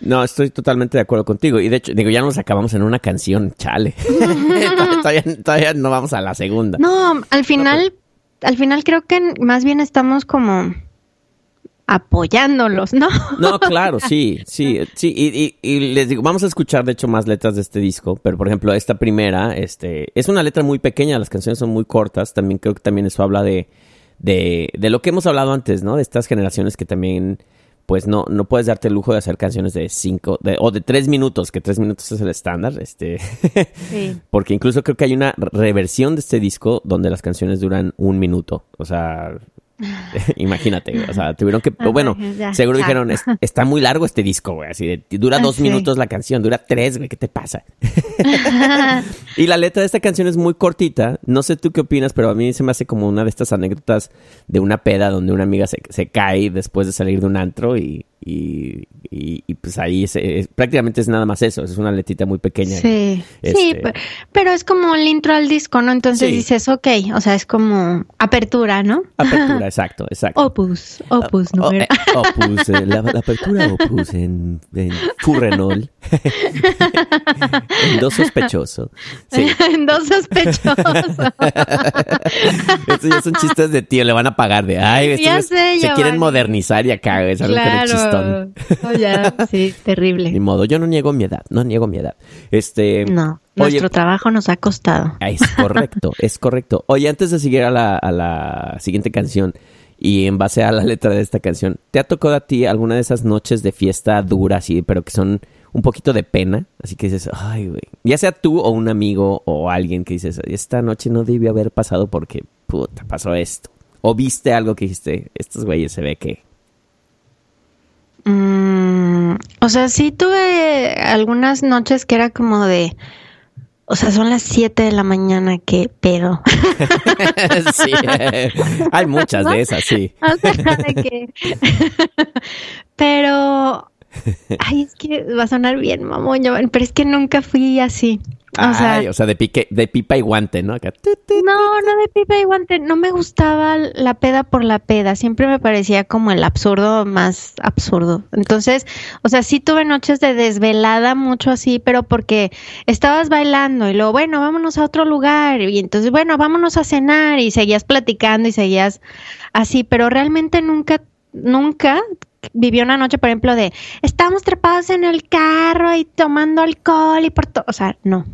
No, estoy totalmente de acuerdo contigo. Y de hecho, digo, ya nos acabamos en una canción, chale. <laughs> <laughs> todavía, todavía no vamos a la segunda. No, al final, al final creo que más bien estamos como apoyándolos, ¿no? No, <laughs> claro, sí, sí, sí. Y, y- y les digo, vamos a escuchar de hecho más letras de este disco, pero por ejemplo, esta primera, este, es una letra muy pequeña, las canciones son muy cortas, también creo que también eso habla de, de, de lo que hemos hablado antes, ¿no? De estas generaciones que también, pues no, no puedes darte el lujo de hacer canciones de cinco, de, o de tres minutos, que tres minutos es el estándar, este, Sí. <laughs> porque incluso creo que hay una reversión de este disco donde las canciones duran un minuto, o sea... <laughs> Imagínate, o sea, tuvieron que, Ay, bueno, ya, seguro ya. dijeron, "Es- está muy largo este disco, güey, así de, dura dos Sí. minutos la canción, dura tres, güey, ¿qué te pasa? <laughs> <laughs> y la letra de esta canción es muy cortita, no sé tú qué opinas, pero a mí se me hace como una de estas anécdotas de una peda donde una amiga se, se cae después de salir de un antro y, y, y- y, pues ahí es- prácticamente es nada más eso, es una letrita muy pequeña. Sí, sí, Este, pe- pero es como el intro al disco, ¿no? Entonces Sí. dices, ok, o sea, es como apertura, ¿no? Apertura, <laughs> exacto, exacto. Opus, opus, Oh, número. eh, opus, eh, la, la apertura opus en, en Furrenol. <laughs> en dos sospechoso. Sí. <laughs> Dos sospechosos. Estos ya son chistes de tío, le van a pagar de ay, estos Ya sé, se quieren modernizar y acá güey, salen con el Oh, ya, sí, terrible. Ni modo, yo no niego mi edad, no niego mi edad. Este, No, oye, nuestro trabajo nos ha costado. Es correcto, <laughs> es correcto. Oye, antes de seguir a la, a la siguiente canción y en base a la letra de esta canción, ¿te ha tocado a ti alguna de esas noches de fiesta duras, pero que son un poquito de pena? Así que dices, ay, güey. Ya sea tú o un amigo o alguien que dices, esta noche no debió haber pasado porque, puta, pasó esto. O viste algo que dijiste, estos güeyes se ve que... Mm, o sea, sí tuve algunas noches que era como de, o sea, son las 7 de la mañana, qué pedo. <laughs> sí, hay muchas de esas, sí. <laughs> O sea, de que- <laughs> Pero, ay, es que va a sonar bien, mamón, pero es que nunca fui así. O sea, Ay, o sea, de, pique, de pipa y guante, ¿no? Acá, no, no de pipa y guante, no me gustaba la peda por la peda, siempre me parecía como el absurdo más absurdo. Entonces, o sea, sí tuve noches de desvelada mucho así, pero porque estabas bailando y luego, bueno, vámonos a otro lugar y entonces, bueno, vámonos a cenar y seguías platicando y seguías así, pero realmente nunca, nunca viví una noche, por ejemplo, de estamos trepados en el carro y tomando alcohol y por todo, o sea, no.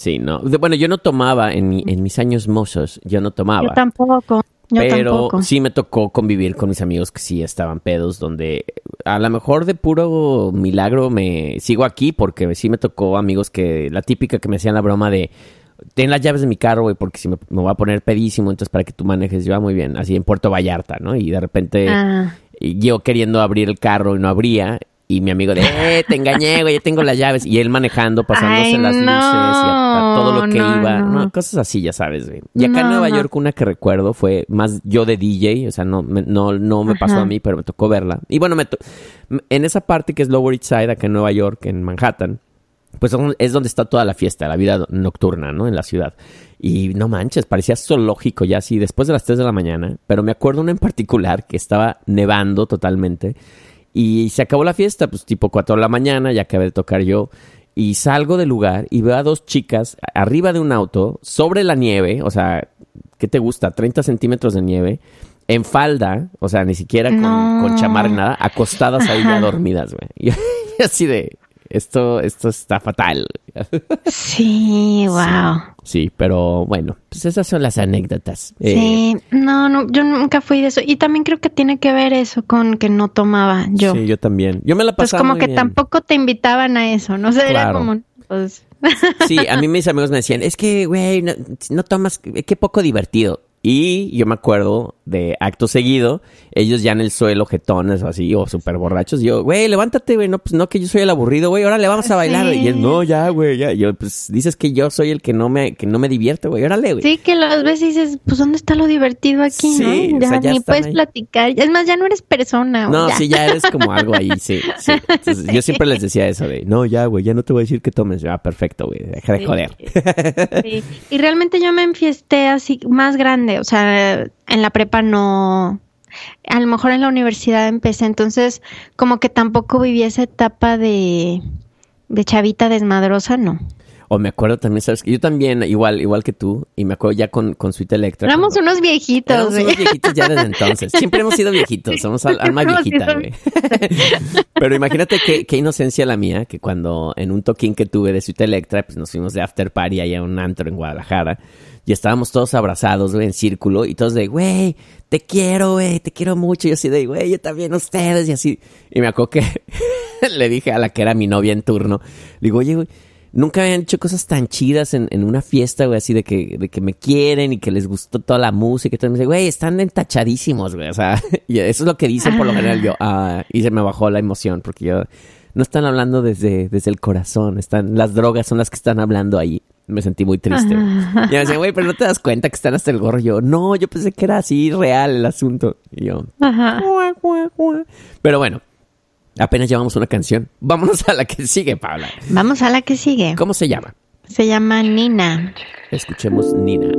Sí, no. Bueno, yo no tomaba en, mi- en mis años mozos, yo no tomaba. Yo tampoco. Yo pero tampoco. sí me tocó convivir con mis amigos que sí estaban pedos, donde a lo mejor de puro milagro me sigo aquí porque sí me tocó amigos que la típica que me hacían la broma de ten las llaves de mi carro, güey, porque si me, me voy a poner pedísimo, entonces para que tú manejes, yo, ah, muy bien, así en Puerto Vallarta, ¿no? Y de repente Ah. yo queriendo abrir el carro y no abría. Y mi amigo de, eh, te engañé, güey, ya tengo las llaves. Y él manejando, pasándose Ay, las luces y a, a todo lo que no, iba. no. Cosas así, ya sabes, güey. Y acá en Nueva. York una que recuerdo fue más yo de DJ, o sea, no me, no, no me pasó a mí, pero me tocó verla. Y bueno, me to- en esa parte que es Lower East Side, acá en Nueva York, en Manhattan, pues es donde está toda la fiesta, la vida nocturna, ¿no? En la ciudad. Y no manches, parecía zoológico ya así, después de las 3 de la mañana. Pero me acuerdo una en particular que estaba nevando totalmente. Y se acabó la fiesta, pues tipo 4 de la mañana, ya acabé de tocar yo. Y salgo del lugar y veo a dos chicas arriba de un auto, sobre la nieve, o sea, ¿qué te gusta? 30 centímetros de nieve, en falda, o sea, ni siquiera con, No. con chamarra ni nada, acostadas ahí ya dormidas, güey. Y, <laughs> y así de, esto, esto está fatal. <laughs> Sí, wow. Sí, pero bueno, pues esas son las anécdotas. Eh, Sí, no, no, yo nunca fui de eso. Y también creo que tiene que ver eso con que no tomaba yo. Sí, yo también. Yo me la pues pasaba como muy que bien. tampoco te invitaban a eso, ¿no? O sea, era como, pues... Sí, a mí mis amigos me decían, es que, güey, no, no tomas, qué poco divertido. Y yo me acuerdo de acto seguido, ellos ya en el suelo, jetones o así, o súper borrachos. y Yo, güey, levántate, güey, no, pues no que yo soy el aburrido, güey, órale, vamos a bailar. Sí. Y él, no, ya, güey, ya. Yo, pues dices que yo soy el que no me, que no me divierte, güey, órale, güey. Sí, que las veces dices, pues ¿dónde está lo divertido aquí, Sí, no? o Ya, sea, ya ni puedes ahí. platicar. Es más, ya no eres persona. o No, ya. sí, ya eres como algo ahí, sí, sí. Entonces, yo siempre les decía eso de, no, ya, güey, ya no te voy a decir que tomes. Yo, Ah, perfecto, güey, deja de joder. Sí. Y realmente yo me enfiesté así más grande, o sea, en la prepa no, a lo mejor en la universidad empecé, entonces como que tampoco viví esa etapa de, de chavita desmadrosa, no. O me acuerdo también, ¿sabes? que Yo también, igual, igual que tú, y me acuerdo ya con, con Suite Electra. Éramos cuando- unos viejitos, Éramos güey. unos viejitos ya desde entonces. Siempre hemos sido viejitos, somos al- alma viejita, güey. Pero imagínate qué, qué inocencia la mía, que cuando en un toquín que tuve de Suite Electra, pues nos fuimos de after party allá a un antro en Guadalajara, y estábamos todos abrazados, güey, en círculo, y todos de, güey, te quiero, güey, te quiero mucho, y yo así de, güey, yo también ustedes, y así. Y me acuerdo que <laughs> le dije a la que era mi novia en turno, le digo, oye, güey, Nunca habían hecho cosas tan chidas en, en una fiesta, güey, así de que, de que me quieren y que les gustó toda la música. Y todo me dice, güey, están entachadísimos, güey. O sea, <laughs> y eso es lo que dicen por lo general yo. Ah, y se me bajó la emoción porque yo, no están hablando desde, desde el corazón. Están, las drogas son las que están hablando ahí. Me sentí muy triste. güey. Y me decían, güey, pero no te das cuenta que están hasta el gorro. Y yo, no, yo pensé que era así real el asunto. Y yo, Ajá. pero bueno, apenas llevamos una canción. <laughs> Vámonos a la que sigue, Paula. Vamos a la que sigue. ¿Cómo se llama? Se llama Nina. Escuchemos Nina.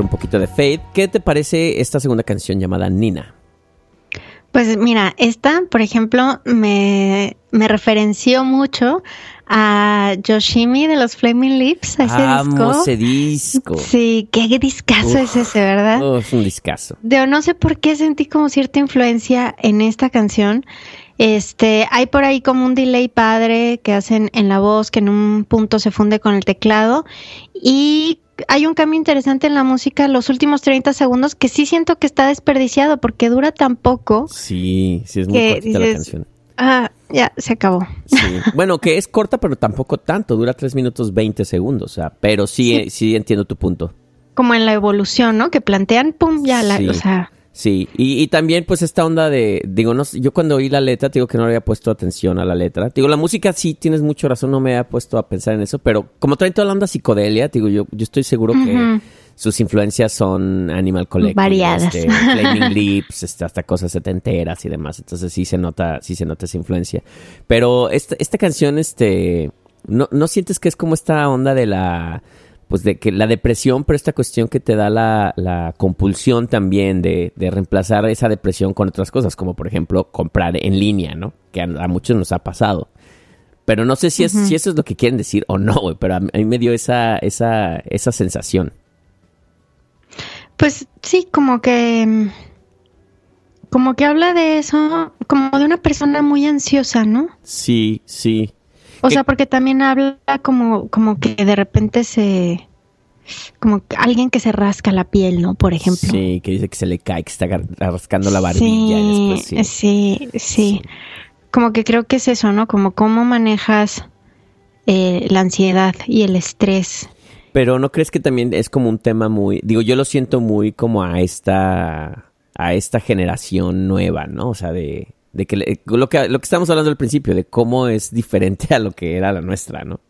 Un poquito de fade. ¿Qué te parece esta segunda canción llamada Nina? Pues mira, esta, por ejemplo, me, me referenció mucho a Yoshimi de los Flaming Lips, a ese Amo disco. ese disco. Sí, qué discazo Uf. es ese, ¿verdad? Es un discazo. De, no sé por qué sentí como cierta influencia en esta canción. Este, hay por ahí como un delay padre que hacen en la voz que en un punto se funde con el teclado y hay un cambio interesante en la música los últimos 30 segundos que sí siento que está desperdiciado porque dura tan poco. Sí, sí, es muy Que cortita la canción. Ah, ya, se acabó. Sí. Bueno, que es corta, pero tampoco tanto. Dura 3 minutos 20 segundos. O sea, pero sí, sí entiendo tu punto. Como en la evolución, ¿no? Que plantean, pum, ya, la, Sí. o sea, Sí, y, y también pues esta onda de, digo, no, yo cuando oí la letra, te digo que no le había puesto atención a la letra. Te Digo, la música sí, tienes mucho razón, no me había puesto a pensar en eso, pero como traen toda la onda psicodelia, te digo, yo, yo estoy seguro que sus influencias son Animal Collective, Variadas. este, Flaming Lips, este, hasta cosas setenteras y demás, entonces sí se nota, sí se nota esa influencia. Pero esta, esta canción, este, ¿No, ¿No sientes que es como esta onda de la pues de que la depresión, pero esta cuestión que te da la, la compulsión también de, de reemplazar esa depresión con otras cosas, como por ejemplo comprar en línea, ¿no? Que a, a muchos nos ha pasado. Pero no sé si, es, si eso es lo que quieren decir o no, güey, pero a mí, me dio esa, esa, esa sensación. Pues sí, como que. Como que habla de eso, como de una persona muy ansiosa, ¿no? Sí, sí. O ¿Qué- sea, porque también habla como, como que de repente se. Como que alguien que se rasca la piel, ¿no? Por ejemplo. Sí, que dice que se le cae, que está rascando la barbilla y después sí. sí, sí. Como que creo que es eso, ¿no? Como cómo manejas eh, la ansiedad y el estrés. Pero ¿no crees que también es como un tema muy, digo, yo lo siento muy como a esta, a esta generación nueva, ¿no? O sea, de, de que le- lo que lo que estamos hablando al principio, de cómo es diferente a lo que era la nuestra, ¿no?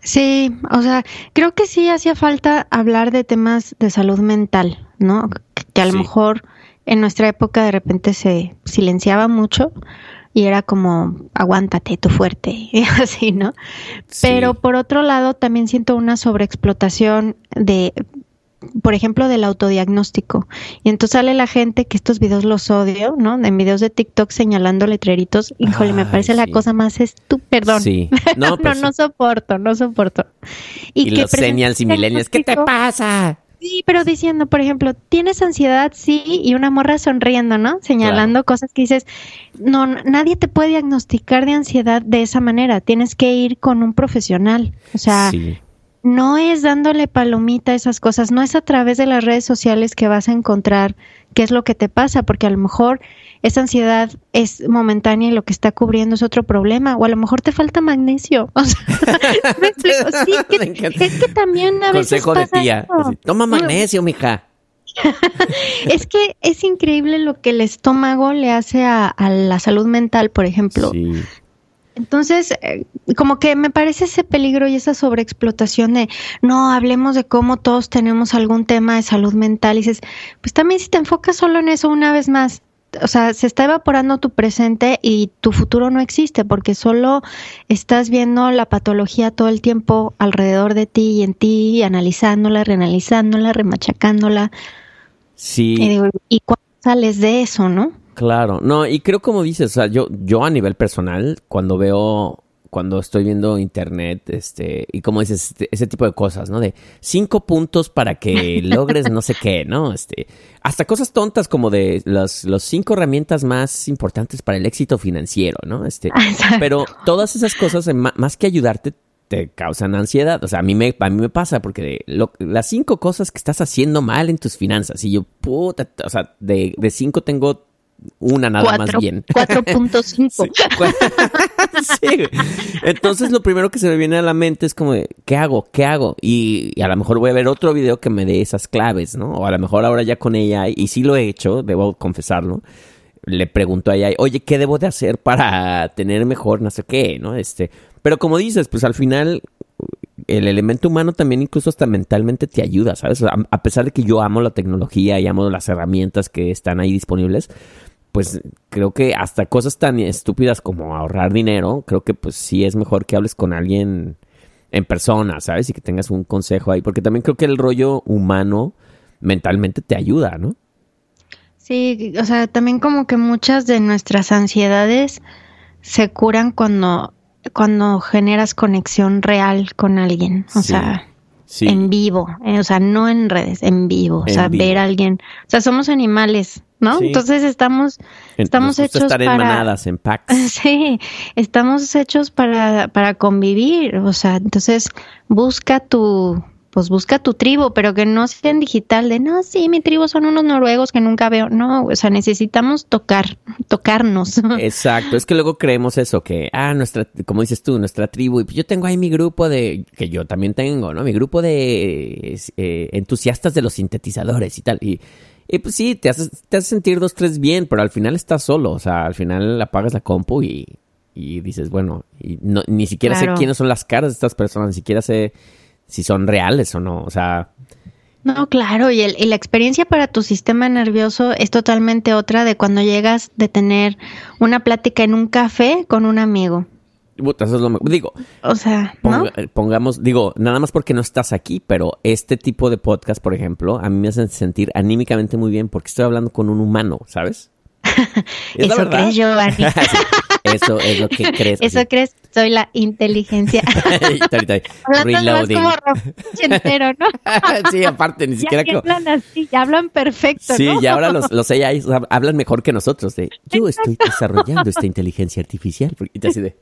Sí, o sea, creo que sí hacía falta hablar de temas de salud mental, ¿no? Que, a lo Sí. mejor en nuestra época de repente se silenciaba mucho y era como, aguántate, tú fuerte, <laughs> y así, ¿no? Pero por otro lado, también siento una sobreexplotación de, por ejemplo, del autodiagnóstico. Y entonces sale la gente que estos videos los odio, ¿no? En videos de TikTok señalando letreritos. Híjole, me Ay, parece la cosa más estúpida. Perdón. Sí. <laughs> No, No, pues no, soporto, no soporto. Y, que los senials y millennials, ¿qué te pasa? Sí, pero diciendo, por ejemplo, tienes ansiedad, sí, y una morra sonriendo, ¿no? Señalando cosas que dices, no, nadie te puede diagnosticar de ansiedad de esa manera, tienes que ir con un profesional. O sea, Sí. No es dándole palomita a esas cosas, no es a través de las redes sociales que vas a encontrar qué es lo que te pasa, porque a lo mejor esa ansiedad es momentánea y lo que está cubriendo es otro problema, o a lo mejor te falta magnesio. <laughs> O sea, <laughs> ¿me explico? Sí, <laughs> que- es que también a veces Consejo de tía. eso. Toma magnesio, mija. Es que es increíble lo que el estómago le hace a, a la salud mental, por ejemplo. Sí. Entonces, eh, como que me parece ese peligro y esa sobreexplotación de, no, hablemos de cómo todos tenemos algún tema de salud mental. Y dices, pues también si te enfocas solo en eso una vez más, o sea, se está evaporando tu presente y tu futuro no existe porque solo estás viendo la patología todo el tiempo alrededor de ti y en ti, analizándola, reanalizándola, remachacándola. Sí. Y digo, ¿y cuándo sales de eso, no? Claro, no, y creo como dices, o sea, yo, yo a nivel personal, cuando veo, cuando estoy viendo internet, este, y como dices, este, ese tipo de cosas, ¿no? De cinco puntos para que <laughs> logres no sé qué, ¿no? Este, hasta cosas tontas como de las, los cinco herramientas más importantes para el éxito financiero, ¿no? Este, <laughs> pero todas esas cosas, más que ayudarte, te causan ansiedad. O sea, a mí me, a mí me pasa porque lo- las cinco cosas que estás haciendo mal en tus finanzas, y yo, puta, o sea, de, de cinco tengo una nada más bien. 4.5. <laughs> Sí, güey. <laughs> Entonces lo primero que se me viene a la mente es como, de, ¿qué hago? ¿Qué hago? Y, y a lo mejor voy a ver otro video que me dé esas claves, ¿no? O a lo mejor ahora ya con ella, y sí lo he hecho, debo confesarlo, le pregunto a ella, oye, ¿qué debo de hacer para tener mejor no sé qué, ¿no? Este, pero como dices, pues al final el elemento humano también incluso hasta mentalmente te ayuda, ¿sabes? A, a pesar de que yo amo la tecnología y amo las herramientas que están ahí disponibles, pues creo que hasta cosas tan estúpidas como ahorrar dinero, creo que pues sí es mejor que hables con alguien en persona, ¿sabes? Y que tengas un consejo ahí, porque también creo que el rollo humano mentalmente te ayuda, ¿no? Sí, o sea, también como que muchas de nuestras ansiedades se curan cuando, cuando generas conexión real con alguien. O Sí, sea, sí. en vivo, eh, o sea, no en redes, en vivo. O En sea, vivo. ver a alguien. O sea, somos animales, ¿no? Sí. Entonces estamos, estamos hechos estar en para... manadas, en packs. <laughs> Sí, estamos hechos para, para convivir, o sea, entonces busca tu, pues busca tu tribu, pero que no sea en digital de, no, sí, mi tribu son unos noruegos que nunca veo, no, o sea, necesitamos tocar, tocarnos. <laughs> Exacto, es que luego creemos eso, que, ah, nuestra, como dices tú, nuestra tribu, y pues yo tengo ahí mi grupo de, que yo también tengo, ¿no? Mi grupo de eh, entusiastas de los sintetizadores y tal, y, y pues sí, te haces, te hace sentir dos, tres bien, pero al final estás solo, o sea, al final apagas la compu y, y dices, bueno, y no, ni siquiera Claro. sé quiénes son las caras de estas personas, ni siquiera sé si son reales o no, o sea, No, claro, y, el, y la experiencia para tu sistema nervioso es totalmente otra de cuando llegas de tener una plática en un café con un amigo. Puta, eso es lo me- Digo, O sea, ¿no? ponga- pongamos, digo, nada más porque no estás aquí, pero este tipo de podcast, por ejemplo, a mí me hacen sentir anímicamente muy bien porque estoy hablando con un humano, ¿sabes? <laughs> Es Eso crees, Giovanni. <laughs> Sí, eso es lo que <laughs> crees. Eso así. crees, soy la inteligencia. Hablando más reloading. como entero, ¿no? sí, aparte, ni Ya siquiera que como- hablan así, ya hablan perfecto, Sí, ¿no? y ahora los, los hab- hablan mejor que nosotros. De, yo estoy desarrollando esta inteligencia artificial. Y te así de,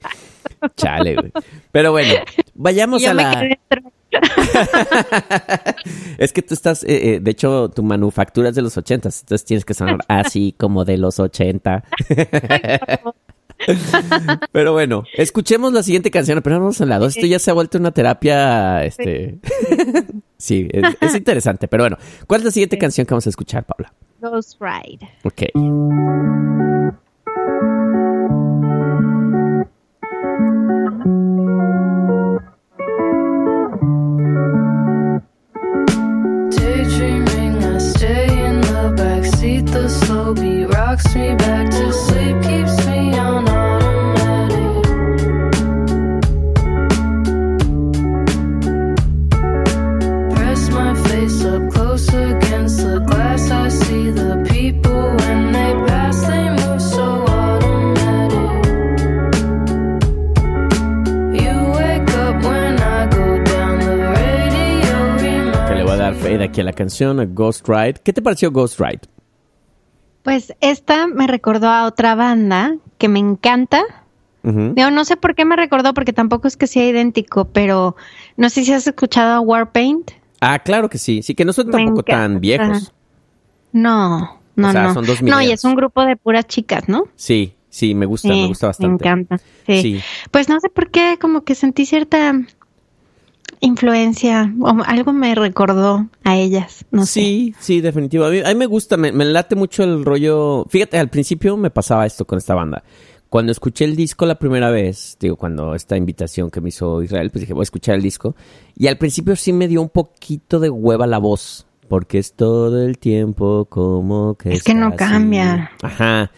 chale, güey. Pero bueno, vayamos yo a la... Es que tú estás, eh, eh, de hecho, tu manufactura es de los ochentas, entonces tienes que sonar así como de los ochenta. Pero bueno, escuchemos la siguiente canción, pero vamos a la dos. Esto ya se ha vuelto una terapia, este... <laughs> sí, es, es interesante, pero bueno. ¿Cuál es la siguiente canción que vamos a escuchar, Paula? Ghost Ride. Ok. Rocks me back to sleep, keeps me on automatic. Press my face up close against the glass. I see the people when they pass, they move so automatic. You wake up when I go down the radio. Que le voy a dar fade aquí a la canción, a Ghost Ride. ¿Qué te pareció Ghost Ride? Pues esta me recordó a otra banda que me encanta. No sé por qué me recordó, porque tampoco es que sea idéntico, pero no sé si has escuchado a Warpaint. Ah, claro que sí. Sí, que no son tampoco tan viejos. No, no, O sea, no. son dos no, y es un grupo de puras chicas, ¿no? Sí, sí, me gusta, Sí, me gusta bastante. Me encanta. Sí. Sí. Pues no sé por qué, como que sentí cierta influencia, o algo me recordó a ellas, no sé. Sí, sí, definitivo. A mí, a mí me gusta, me, me late mucho el rollo. Fíjate, al principio me pasaba esto con esta banda. Cuando escuché el disco la primera vez, digo, cuando esta invitación que me hizo Israel, pues dije, voy a escuchar el disco. Y al principio sí me dio un poquito de hueva la voz, porque es todo el tiempo como que... Es que no así. cambia. Ajá.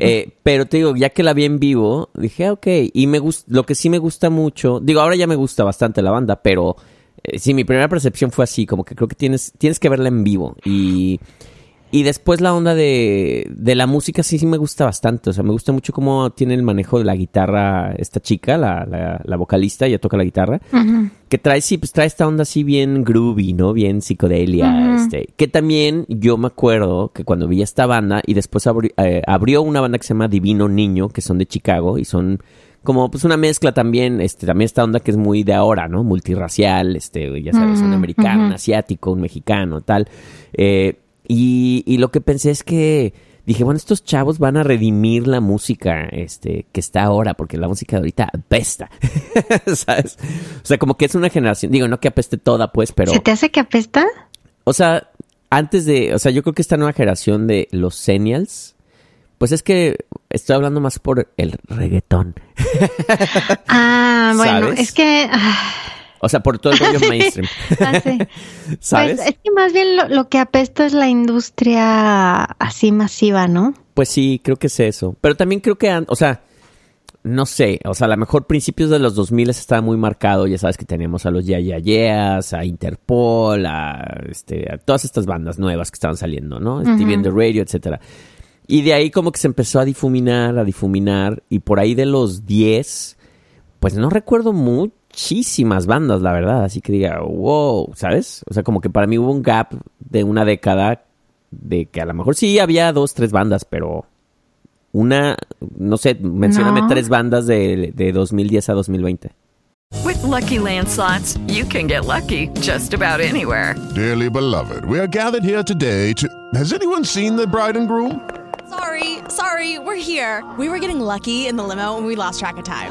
Eh, pero te digo, ya que la vi en vivo, dije, ah, ok. Y me gusta, lo que sí me gusta mucho, digo, ahora ya me gusta bastante la banda, pero eh, sí, mi primera percepción fue así, como que creo que tienes, tienes que verla en vivo. Y, y después la onda de, de la música sí, sí me gusta bastante. O sea, me gusta mucho cómo tiene el manejo de la guitarra esta chica, la, la, la vocalista, ella toca la guitarra. Que trae, sí, pues trae esta onda así bien groovy, ¿no? Bien psicodelia, este. Que también yo me acuerdo que cuando vi esta banda y después abri- eh, abrió una banda que se llama Divino Niño, que son de Chicago y son como pues una mezcla también, este, también esta onda que es muy de ahora, ¿no? Multirracial, este, ya sabes, un americano, un asiático, un mexicano, tal. Eh, y, y lo que pensé es que dije, bueno, estos chavos van a redimir la música este, que está ahora, porque la música de ahorita apesta, <laughs> ¿sabes? O sea, como que es una generación, digo, no que apeste toda, pues, pero... ¿Se te hace que apesta? O sea, antes de, o sea, yo creo que esta nueva generación de los senials, pues es que estoy hablando más por el reggaetón. Ah, <laughs> bueno, ¿Sabes? es que... ah, O sea, por todo el rollo <laughs> mainstream. ah, sí. <laughs> ¿Sabes? Pues es que más bien lo, lo que apesta es la industria así masiva, ¿no? Pues sí, creo que es eso. Pero también creo que, o sea, no sé, o sea, a lo mejor principios de los 2000 estaba muy marcado, ya sabes que teníamos a los Ya Ya Yeahs, a Interpol, a, este, a todas estas bandas nuevas que estaban saliendo, ¿no? Ujú. Stevie and the Radio, etcétera. Y de ahí como que se empezó a difuminar, a difuminar, y por ahí de los 10, pues no recuerdo muchísimas bandas, la verdad, así que diga, wow, ¿sabes? O sea, como que para mí hubo un gap de una década de que a lo mejor sí había dos, tres bandas, pero una, no sé, mencióname No. tres bandas de, de 2010 a 2020. With Lucky Land slots, you can get lucky just about anywhere. Dearly beloved, we are gathered here today to. Has anyone seen the bride and groom? Sorry, sorry, we're here. We were getting lucky in the limo and we lost track of time.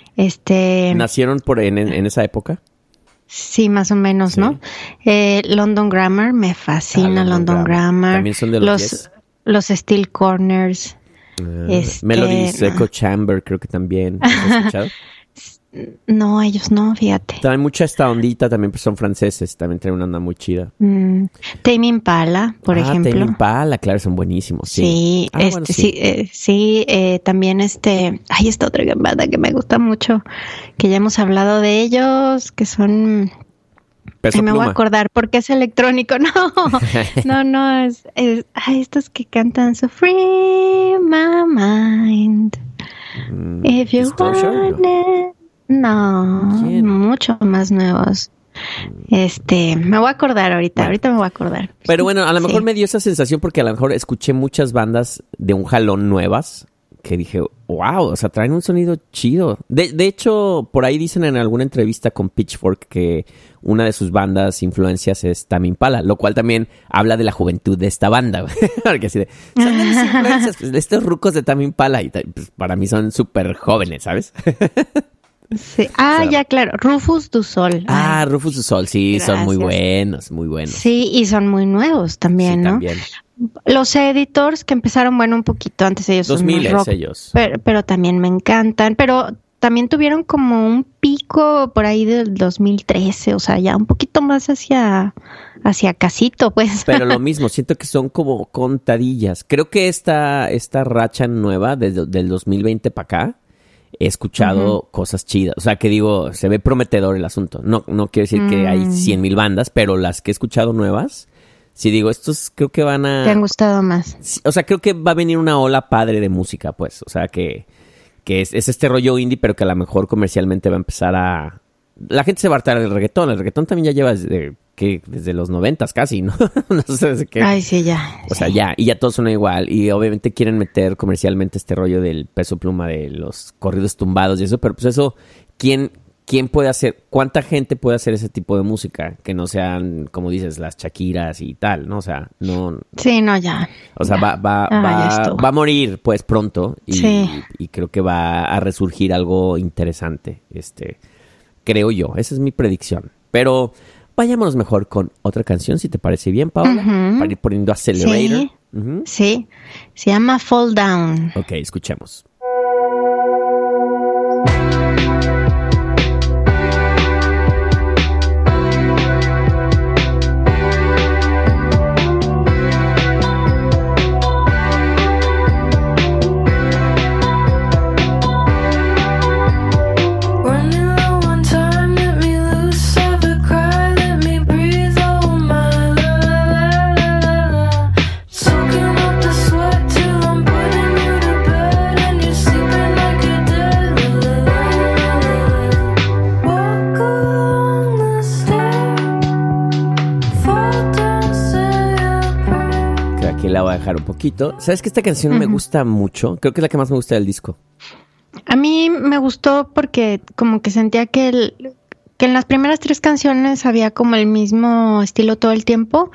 este, ¿Nacieron por en, en- esa época? sí, más o menos, ¿no? Eh, London Grammar, me fascina Ah, London London, Grammar. También son de los los, 10. los Steel Corners. Este, Melodies, no. Echo Chamber, creo que también. ¿Has escuchado? <laughs> No, ellos no, fíjate. También mucha esta ondita, también pues, son franceses, también tienen una onda muy chida. Mm, Tame Impala, por ah, ejemplo. Tame Impala, claro, son buenísimos. Sí, Sí, Ah, este, bueno, sí, eh, sí, eh, también este, hay esta otra banda que me gusta mucho, que ya hemos hablado de ellos, que son, Peso ay, me voy a acordar porque es electrónico, <laughs> no, <laughs> no, no, es, es ay, estos que cantan So Free My Mind, Mm, If You Want It. No, mucho más nuevos. Este, me voy a acordar ahorita, ahorita me voy a acordar. Pero bueno, a lo Sí. mejor me dio esa sensación porque a lo mejor escuché muchas bandas de un jalón nuevas que dije, wow, o sea, traen un sonido chido. De, de hecho, por ahí dicen en alguna entrevista con Pitchfork que una de sus bandas influencias es Tame Impala, lo cual también habla de la juventud de esta banda. <laughs> Porque así de, son de mis <laughs> influencias, pues, de estos rucos de Tame Impala, y pues, para mí son súper jóvenes, ¿sabes? <laughs> Sí. Ah, O sea, ya, claro, Rufus Du Sol. ah, Rufus du Sol, sí, son muy buenos, muy buenos. Sí, y son muy nuevos también, Sí, ¿no? también. Los editors que empezaron, bueno, un poquito antes ellos son 2000 más rock, ellos. Pero, pero también me encantan, pero también tuvieron como un pico por ahí del 2013, o sea, ya un poquito más hacia hacia casito, pues. Pero lo <laughs> mismo, siento que son como contadillas. Creo que esta, esta racha nueva desde del 2020 para acá, he escuchado cosas chidas. O sea, que digo, se ve prometedor el asunto. No, no quiero decir que hay Mm. 100 mil bandas, pero las que he escuchado nuevas, sí digo, estos creo que van a... Te han gustado más. O sea, creo que va a venir una ola padre de música, pues. O sea, que, que es, es este rollo indie, pero que a lo mejor comercialmente va a empezar a... La gente se va a hartar del reggaetón. El reggaetón también ya lleva desde, ¿qué? desde los noventas casi, ¿no? <laughs> no sé desde qué. Ay, sí, ya. O sea, ya, y ya todos suena igual. Y obviamente quieren meter comercialmente este rollo del peso pluma de los corridos tumbados y eso, pero pues eso, ¿quién, quién puede hacer? ¿Cuánta gente puede hacer ese tipo de música? Que no sean, como dices, las Shakiras y tal, ¿no? O sea, no. Sí, no, ya. O sea, va, va, Ah, ya va, va a morir pues pronto y, Sí. y creo que va a resurgir algo interesante. Este, creo yo, esa es mi predicción. Pero vayámonos mejor con otra canción, si te parece bien, Paola, Ujú. para ir poniendo Accelerator. Sí. Sí, se llama Fall Down. Ok, escuchemos. Un poquito. ¿Sabes que esta canción me gusta mucho? Creo que es la que más me gusta del disco. A mí me gustó porque como que sentía que, el- que en las primeras tres canciones había como el mismo estilo todo el tiempo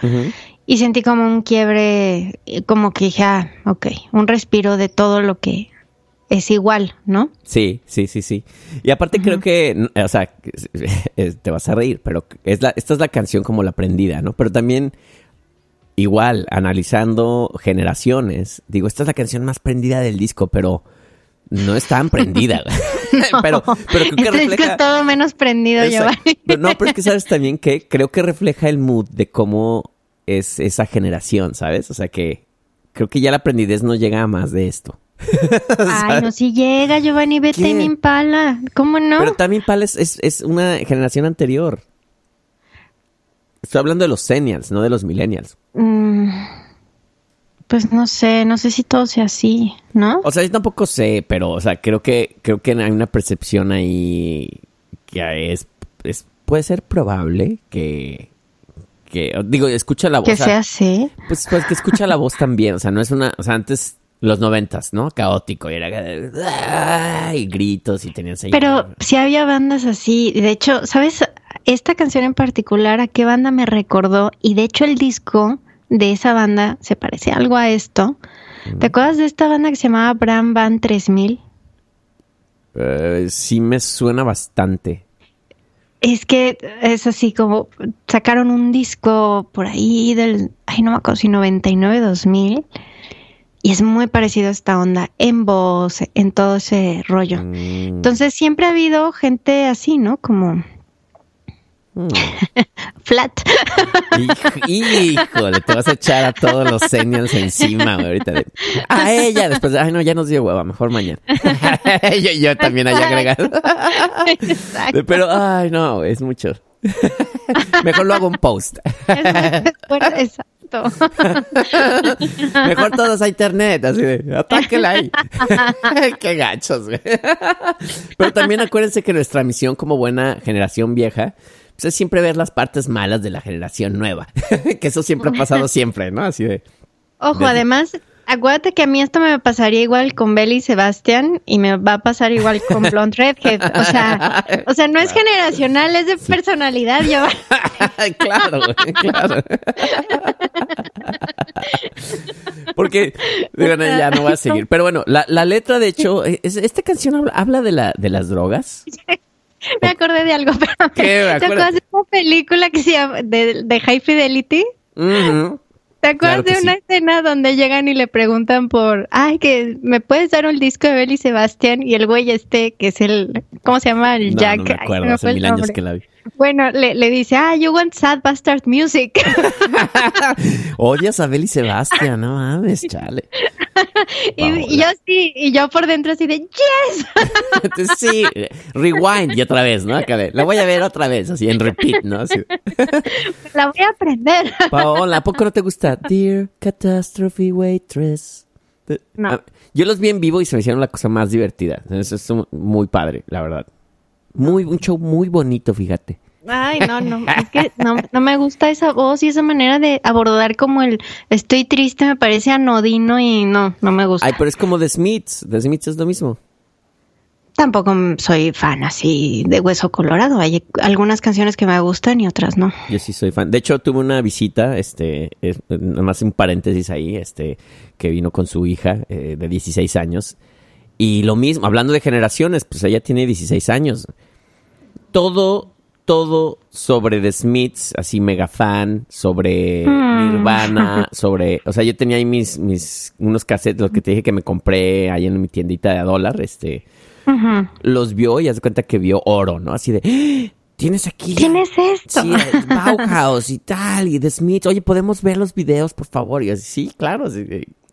y sentí como un quiebre, y como que dije, ah, ok, un respiro de todo lo que es igual, ¿no? Sí, sí, sí, sí. Y aparte creo que, o sea, <laughs> te vas a reír, pero es la, esta es la canción como la aprendida, ¿no? Pero también, igual, analizando generaciones, digo, esta es la canción más prendida del disco, pero no es tan prendida. <laughs> <laughs> pero, pero creo que Este disco refleja... es todo menos prendido. Giovanni. No, pero es que sabes también que creo que refleja el mood de cómo es esa generación, ¿sabes? O sea que creo que ya la aprendidez no llega a más de esto. <laughs> Ay, no, si llega, Giovanni, vete ¿Qué? mi impala. ¿Cómo no? Pero también Pal es, es, es una generación anterior. Estoy hablando de los Senials, no de los Millennials. Mm, Pues no sé, no sé si todo sea así, ¿no? O sea, yo tampoco sé, pero, o sea, creo que, creo que hay una percepción ahí que es, es puede ser probable que, que, digo, escucha la voz. Que sea así. Pues, pues que escucha la voz también, o sea, no es una, o sea, antes los noventas, ¿no? Caótico, y era y gritos y tenías ahí. Pero sí había bandas así. De hecho, ¿sabes? Esta canción en particular, ¿a qué banda me recordó? Y de hecho el disco de esa banda se parece algo a esto. ¿Te acuerdas de esta banda que se llamaba Bram Band 3000? Eh, sí me suena bastante. Es que es así como sacaron un disco por ahí del, ay no me acuerdo si 99, 2000 y es muy parecido a esta onda en voz, en todo ese rollo. Mm. Entonces siempre ha habido gente así, ¿no? Como <laughs> Flat. Hijo- híjole, te vas a echar a todos los seniors encima, ahorita. de- a ella, después, ay, no, ya nos dio hueva, mejor mañana. <laughs> yo, yo también haya agregado. Exacto. Pero, ay, no, es mucho. <laughs> mejor lo hago un post. Exacto. mejor todos a internet, así de, atáquela ahí. Qué gachos, güey. Pero también acuérdense que nuestra misión como buena generación vieja, pues es siempre ver las partes malas de la generación nueva. <laughs> que eso siempre ha pasado siempre, ¿no? Así de... Ojo, Desde- además, acuérdate que a mí esto me pasaría igual con Belly y Sebastián y me va a pasar igual con <laughs> Blonde Redhead. O sea, o sea, no es generacional, es de personalidad. Yo, <laughs> claro, claro. Porque, digo, no, ya no voy a seguir. Pero bueno, la, la letra, de hecho, es- esta canción habla, habla de, la, de las drogas. <laughs> me acordé de algo, <laughs> pero ¿Qué? ¿te acuerdas de una película que se llama de, de High Fidelity? ¿Te acuerdas Claro de una sí. escena donde llegan y le preguntan por, ay, que me puedes dar un disco de Belly y Sebastián? Y el güey este, que es el, ¿cómo se llama? El No, Jack. no me Ay, acuerdo, me hace mil años que la vi. Bueno, le, le dice, ah, you want sad bastard music. <laughs> Odias a Beli Sebastián, no mames, chale. <laughs> y, y yo sí, y yo por dentro así de, yes. <laughs> Sí, rewind y otra vez, ¿no? De, la voy a ver otra vez, así en repeat, ¿no? Así, La voy a aprender. Paola, ¿a poco no te gusta? Dear Catastrophe Waitress. No. Yo los vi en vivo y se me hicieron la cosa más divertida. Eso es muy padre, la verdad. Muy, un show muy bonito, fíjate. Ay, no, no, <laughs> es que no, no me gusta esa voz y esa manera de abordar como el estoy triste, me parece anodino y no, no me gusta. Ay, pero es como The Smiths. The Smiths es lo mismo. Tampoco soy fan así de Hueso Colorado. Hay algunas canciones que me gustan y otras no. Yo sí soy fan. De hecho, tuve una visita, este, es- nada más un paréntesis ahí, este, que vino con su hija eh, de 16 años. Y lo mismo, hablando de generaciones, pues ella tiene 16 años. Todo, todo sobre The Smiths, así mega fan, sobre Mm. Nirvana, <laughs> sobre, o sea, yo tenía ahí mis, mis, unos cassettes, los que te dije que me compré ahí en mi tiendita de a dólar, este, los vio y haz de cuenta que vio oro, ¿no? Así de, "¡Ah! tienes aquí. ¿Quién es esto? Sí, <laughs> Bauhaus y tal, y The Smiths. Oye, ¿podemos ver los videos, por favor? Y yo, sí, claro. sí.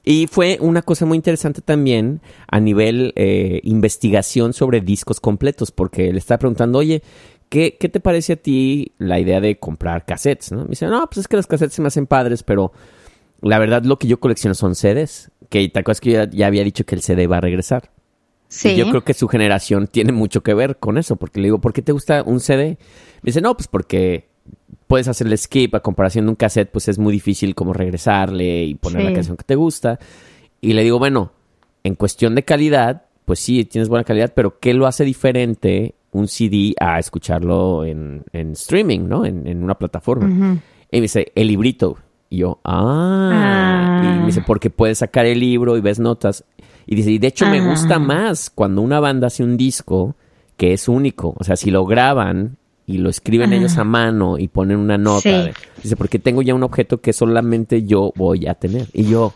Y fue una cosa muy interesante también a nivel eh, investigación sobre discos completos, porque le estaba preguntando, oye, ¿qué, ¿qué te parece a ti la idea de comprar cassettes? ¿no? Me dice, no, pues es que los cassettes se me hacen padres, pero la verdad lo que yo colecciono son CDs. Que te acuerdas que yo ya, ya había dicho que el CD va a regresar. Sí. Y yo creo que su generación tiene mucho que ver con eso, porque le digo, ¿por qué te gusta un CD? Me dice, no, pues porque puedes hacerle skip a comparación de un cassette, pues es muy difícil como regresarle y poner la Sí. canción que te gusta. Y le digo, bueno, en cuestión de calidad, pues sí, tienes buena calidad, pero ¿qué lo hace diferente un CD a escucharlo en, en streaming, ¿no? En, en una plataforma. Ujú. Y me dice, el librito. Y yo, ah. Y me dice, porque puedes sacar el libro y ves notas. Y dice, y de hecho me Ah. gusta más cuando una banda hace un disco que es único. O sea, si lo graban y lo escriben ellos a mano y ponen una nota. Sí. de- dice, porque tengo ya un objeto que solamente yo voy a tener. Y yo,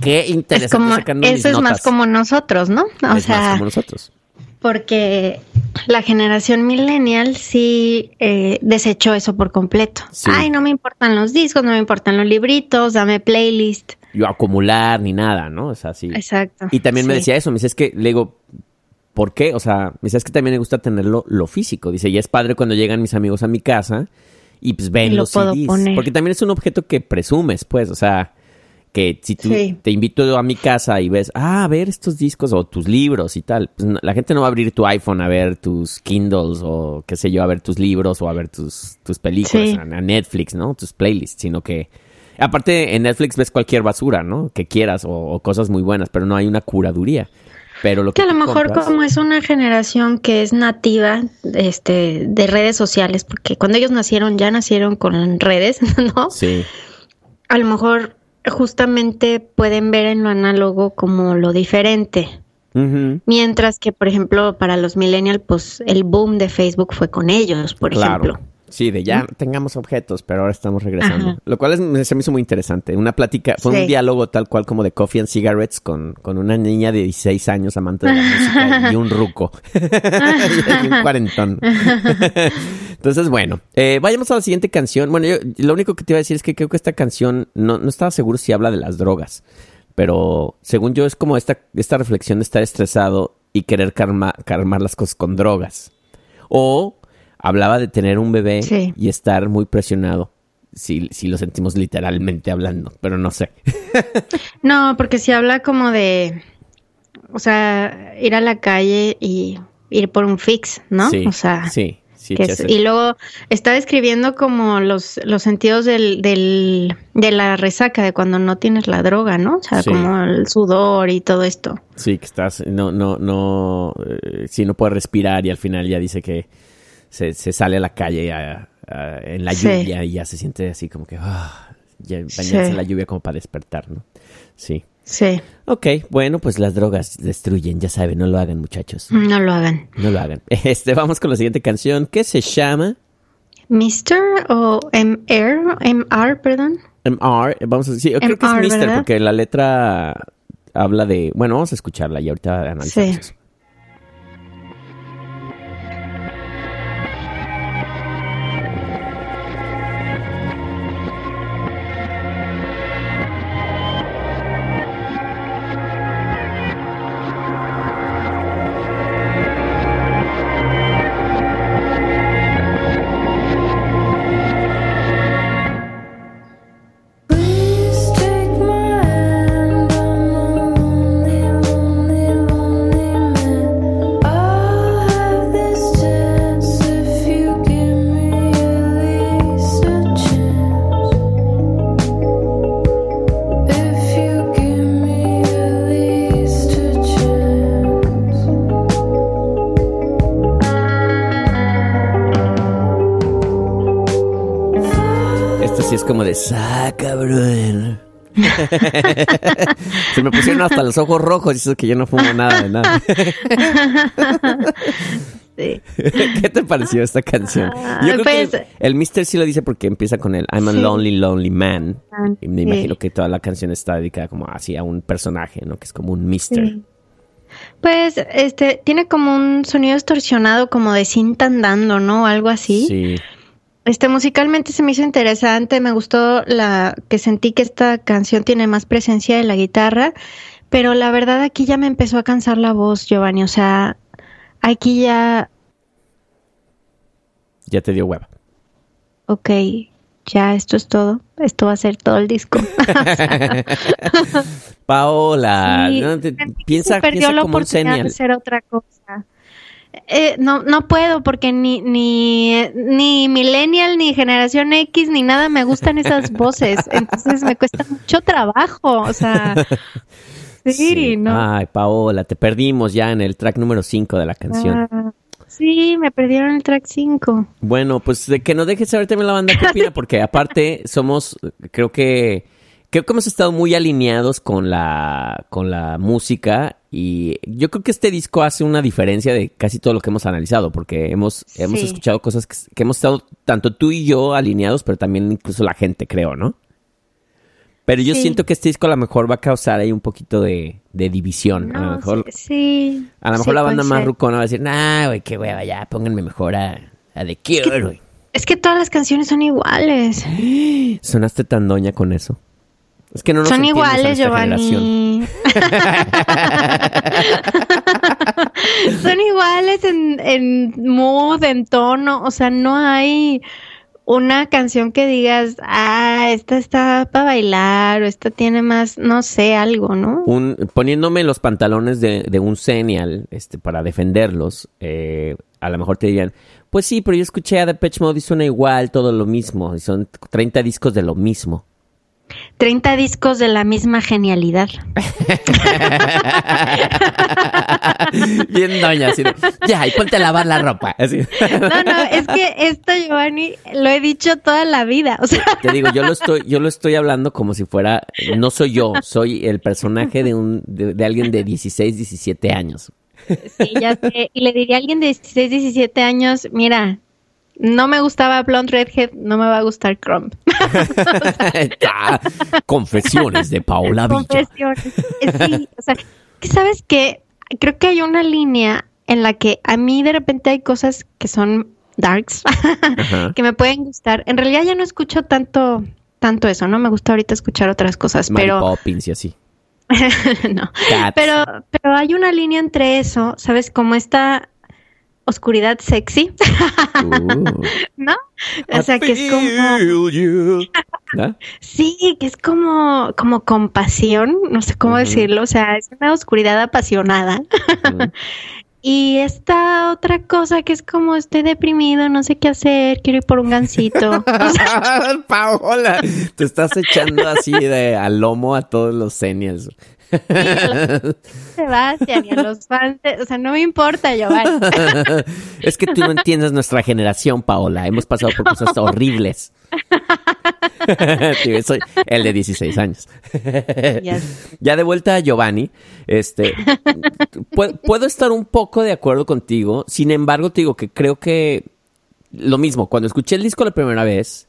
qué Es interesante como, sacando mis eso es más como nosotros, ¿no? O Es sea, más como nosotros. porque la generación millennial sí eh, desechó eso por completo. Sí. Ay, no me importan los discos, no me importan los libritos, dame playlist. Yo acumular ni nada, ¿no? O sea, sí. Exacto. Y también me decía eso, me dice, es que, le digo, ¿por qué? O sea, me dice, es que también me gusta tenerlo lo físico. Dice, y es padre cuando llegan mis amigos a mi casa y pues ven Y lo los CDs. poner. Porque también es un objeto que presumes, pues, o sea, Que si tú Sí. te invito a mi casa y ves, ah, a ver estos discos o tus libros y tal, pues no- la gente no va a abrir tu iPhone a ver tus Kindles o qué sé yo, a ver tus libros o a ver tus, tus películas, Sí. a, a Netflix, ¿no? Tus playlists, sino que... Aparte, en Netflix ves cualquier basura, ¿no? Que quieras o, o cosas muy buenas, pero no hay una curaduría. Pero lo que, Que a lo mejor compras- como es una generación que es nativa este, de redes sociales, porque cuando ellos nacieron ya nacieron con redes, <laughs> ¿no? Sí. A lo mejor justamente pueden ver en lo análogo como lo diferente. Mientras que, por ejemplo, para los millennials, pues el boom de Facebook fue con ellos, por claro. ejemplo. Sí, de ya tengamos objetos, pero ahora estamos regresando. Ajá. Lo cual es- se me hizo muy interesante. Una plática, fue Sí. un diálogo tal cual como de Coffee and Cigarettes con, con una niña de 16 años amante de la música <laughs> y un ruco. <laughs> y un cuarentón. <laughs> Entonces, bueno, eh, vayamos a la siguiente canción. Bueno, yo lo único que te iba a decir es que creo que esta canción, no, no estaba seguro si habla de las drogas, pero según yo es como esta, esta reflexión de estar estresado y querer calma- calmar las cosas con drogas. O hablaba de tener un bebé Sí. y estar muy presionado. Si, si lo sentimos literalmente hablando, pero no sé. <laughs> No, porque si habla como de, o sea, ir a la calle y ir por un fix, ¿no? Sí, o sea, sí, sí, que es- Chester. y luego está describiendo como los, los sentidos del, del, de la resaca, de cuando no tienes la droga, ¿no? O sea, Sí. como el sudor y todo esto. Sí, que estás, no, no, no, eh, sí, no puede respirar y al final ya dice que se, se sale a la calle a- a- en la Sí. lluvia y ya se siente así como que, ah, ya bañarse Sí. en la lluvia como para despertar, ¿no? Sí. Sí, Ok, bueno, pues las drogas destruyen, ya saben, no lo hagan muchachos, no lo hagan. no lo hagan. <laughs> Este, vamos con la siguiente canción, que se llama Mister o MR, MR, perdón. MR, vamos a decir, yo creo que es MR, porque la letra habla de, bueno, vamos a escucharla y ahorita analizamos Sí. eso. Sí es como de ¡sa, cabrón! <laughs> Se me pusieron hasta los ojos rojos y eso que yo no fumo nada de nada. <laughs> Sí. <laughs> ¿Qué te pareció esta canción? Yo creo pues- que el Mister sí lo dice porque empieza con el I'm a Sí. lonely, lonely man. Y me Sí. imagino que toda la canción está dedicada como así a un personaje, ¿no? Que es como un Mister. Pues, este, tiene como un sonido distorsionado, como de cinta andando, ¿no? Algo así. Sí. Este, musicalmente se me hizo interesante, me gustó la que sentí que esta canción tiene más presencia de la guitarra, pero la verdad aquí ya me empezó a cansar la voz, Giovanni, o sea, aquí ya, Ya te dio hueva. ok, ya esto es todo, esto va a ser todo el disco. <laughs> Paola, Sí, no, te- piensa, piensa la como un oportunidad de senial. hacer otra cosa. Eh, no, no puedo porque ni, ni, ni millennial, ni generación X, ni nada me gustan esas <laughs> voces. Entonces me cuesta mucho trabajo. O sea, <laughs> sí, no. Ay, Paola, te perdimos ya en el track número 5 de la canción. Ah, sí, me perdieron el track 5. Bueno, pues de que nos dejes saber también la banda qué opina, porque aparte somos, creo que, creo que hemos estado muy alineados con la, con la música y yo creo que este disco hace una diferencia de casi todo lo que hemos analizado, porque hemos, hemos Sí. escuchado cosas que, que hemos estado tanto tú y yo alineados, pero también incluso la gente, creo, ¿no? Pero yo Sí. siento que este disco a lo mejor va a causar ahí un poquito de, de división. a lo mejor, sí, a lo mejor la banda más rucona va a decir, nah, güey, qué hueva, ya, pónganme mejor a, a The Cure, güey. Es que todas las canciones son iguales. <gasps> Sonaste tan doña con eso. Es que no nos son iguales, nuestra generación. <laughs> Son iguales en, en mood, en tono. O sea, no hay una canción que digas, ah, esta está para bailar o esta tiene más, no sé, algo, ¿no? Poniéndome los pantalones de, de un senial este, para defenderlos, eh, a lo mejor te dirían, pues sí, pero yo escuché a Depeche Mode y suena igual, todo lo mismo, y son 30 discos de lo mismo. 30 discos de la misma genialidad. <laughs> Bien doña, así de, ya, y ponte a lavar la ropa. Así. No, no, es que esto, Giovanni, lo he dicho toda la vida. O sea, Te digo, yo lo estoy, yo lo estoy hablando como si fuera, no soy yo, soy el personaje de un, de, de alguien de 16, 17 años. sí, ya sé. Y le diría a alguien de 16, 17 años, mira, no me gustaba Blonde Redhead, no me va a gustar Crumb. <laughs> <laughs> Confesiones de Paola Villa. Confesiones. Eh, Sí, o sea, sabes que creo que hay una línea en la que a mí de repente hay cosas que son darks <laughs> que me pueden gustar. En realidad ya no escucho tanto tanto eso, ¿no? Me gusta ahorita escuchar otras cosas, Mary pero Poppins y así. no. Cats. Pero pero hay una línea entre eso, ¿sabes? Como esta oscuridad sexy, Uh. <laughs> ¿no? O sea, que es como ¿No? <laughs> Sí, que es como, como compasión, no sé cómo decirlo, o sea, es una oscuridad apasionada. <laughs> y esta otra cosa que es como estoy deprimido, no sé qué hacer, quiero ir por un gancito. Paola, te estás echando así de al lomo a todos los seniors. <laughs> Sebastián y a los fans, de- o sea, no me importa, Giovanni. <laughs> es que tú no entiendes nuestra generación, Paola. Hemos pasado por cosas horribles. <laughs> Soy el de 16 años. Ya ya de vuelta a Giovanni, este, pu- puedo estar un poco de acuerdo contigo. Sin embargo, te digo que creo que lo mismo, cuando escuché el disco la primera vez,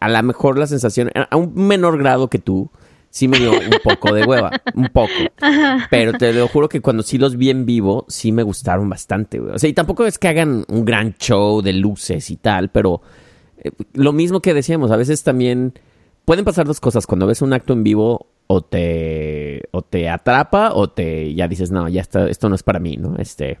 a lo mejor la sensación, a un menor grado que tú, sí me dio un poco de hueva, un poco. <laughs> Pero te lo juro que cuando sí los vi en vivo, sí me gustaron bastante, güey. O sea, y tampoco es que hagan un gran show de luces y tal, pero eh, lo mismo que decíamos, a veces también pueden pasar dos cosas. Cuando ves un acto en vivo, o te, o te atrapa, o te ya dices, no, ya está, esto no es para mí, ¿no? Este.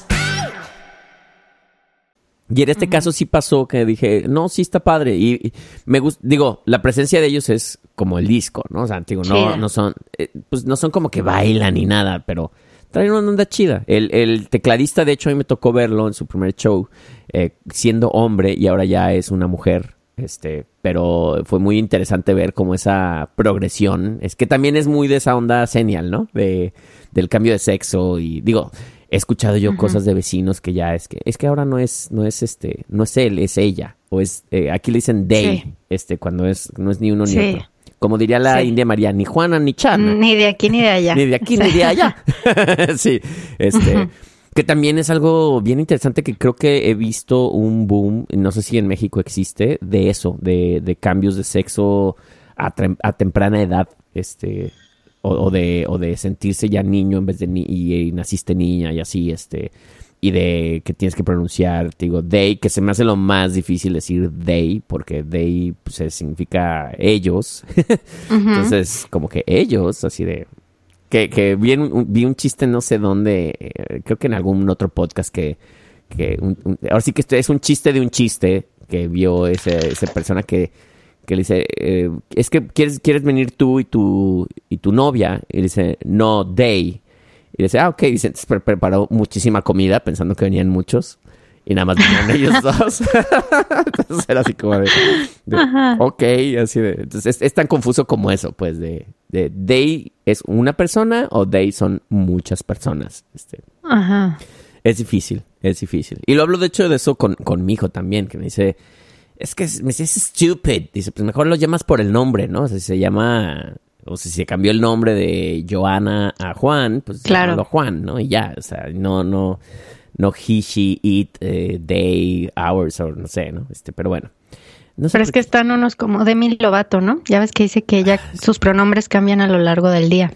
Y en este caso sí pasó que dije, no, sí está padre. Y, y me gusta, digo, la presencia de ellos es como el disco, ¿no? O sea, digo, no son, eh, pues no son como que bailan ni nada, pero traen una onda chida. El, el tecladista, de hecho, a mí me tocó verlo en su primer show, eh, siendo hombre y ahora ya es una mujer. Este, pero fue muy interesante ver como esa progresión. Es que también es muy de esa onda senial, ¿no? De, del cambio de sexo y digo, he escuchado yo cosas de vecinos que ya es que es que ahora no es no es este no es él es ella o es eh, aquí le dicen they Sí. este cuando es no es ni uno ni otro como diría la Sí. India María ni Juana ni Chana Ni de aquí ni de allá. ni de aquí ni de allá <laughs> <laughs> sí este que también es algo bien interesante que creo que he visto un boom no sé si en México existe de eso de, de cambios de sexo a, a temprana edad este o, o de o de sentirse ya niño en vez de ni y, y naciste niña y así este y de que tienes que pronunciar te digo they que se me hace lo más difícil decir they porque they pues, significa ellos. <laughs> Entonces como que ellos así de que, que vi, un, vi un chiste no sé dónde, eh, creo que en algún otro podcast que, que un- un- ahora sí que esto es un chiste de un chiste que vio ese, esa persona que, que le dice, eh, es que quieres, quieres venir tú y tu, y tu novia, y le dice, no, they. Y dice, ah, ok, dice, entonces pre- preparó muchísima comida pensando que venían muchos. Y nada más vinieron <laughs> ellos dos. <laughs> entonces era así como de, de, ok, así de. Entonces es, es tan confuso como eso, pues, de, de they es una persona o they son muchas personas. Este, Ajá. es difícil, es difícil. Y lo hablo de hecho de eso con, con mi hijo también, que me dice, es que me dice, es stupid. Dice, pues mejor lo llamas por el nombre, ¿no? O sea, si se llama, o si se cambió el nombre de Joana a Juan, pues Claro. Juan, ¿no? Y ya, o sea, no, no, no he, she, it, eh, they, hours, o no sé, ¿no? Este, pero bueno. No sé Pero es que están unos como Demi Lovato, ¿no? Ya ves que dice que ella, sus pronombres cambian a lo largo del día.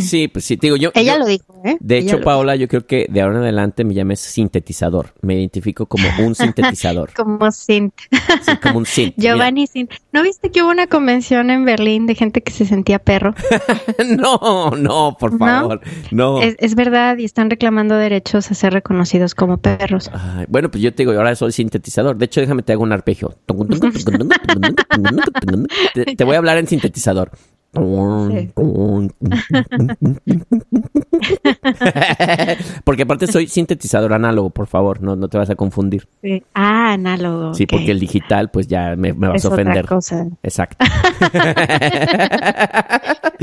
Sí, pues sí, digo yo. Ella yo- lo dijo, ¿eh? De Ella hecho, Paola, yo creo que de ahora en adelante me llames sintetizador. Me identifico como un sintetizador. Como Sint. Sí, como un synth. Giovanni Sint. ¿No viste que hubo una convención en Berlín de gente que se sentía perro? No, no, por ¿No? favor. No. Es, es verdad y están reclamando derechos a ser reconocidos como perros. Ay, bueno, pues yo te digo, ahora soy sintetizador. De hecho, déjame te hago un arpegio. Te, te voy a hablar en sintetizador. <laughs> Porque aparte soy sintetizador análogo, por favor, no, no te vas a confundir. Sí. Ah, análogo. Sí, porque el digital, pues ya me, me vas Es a otra ofender. cosa. Exacto. <laughs>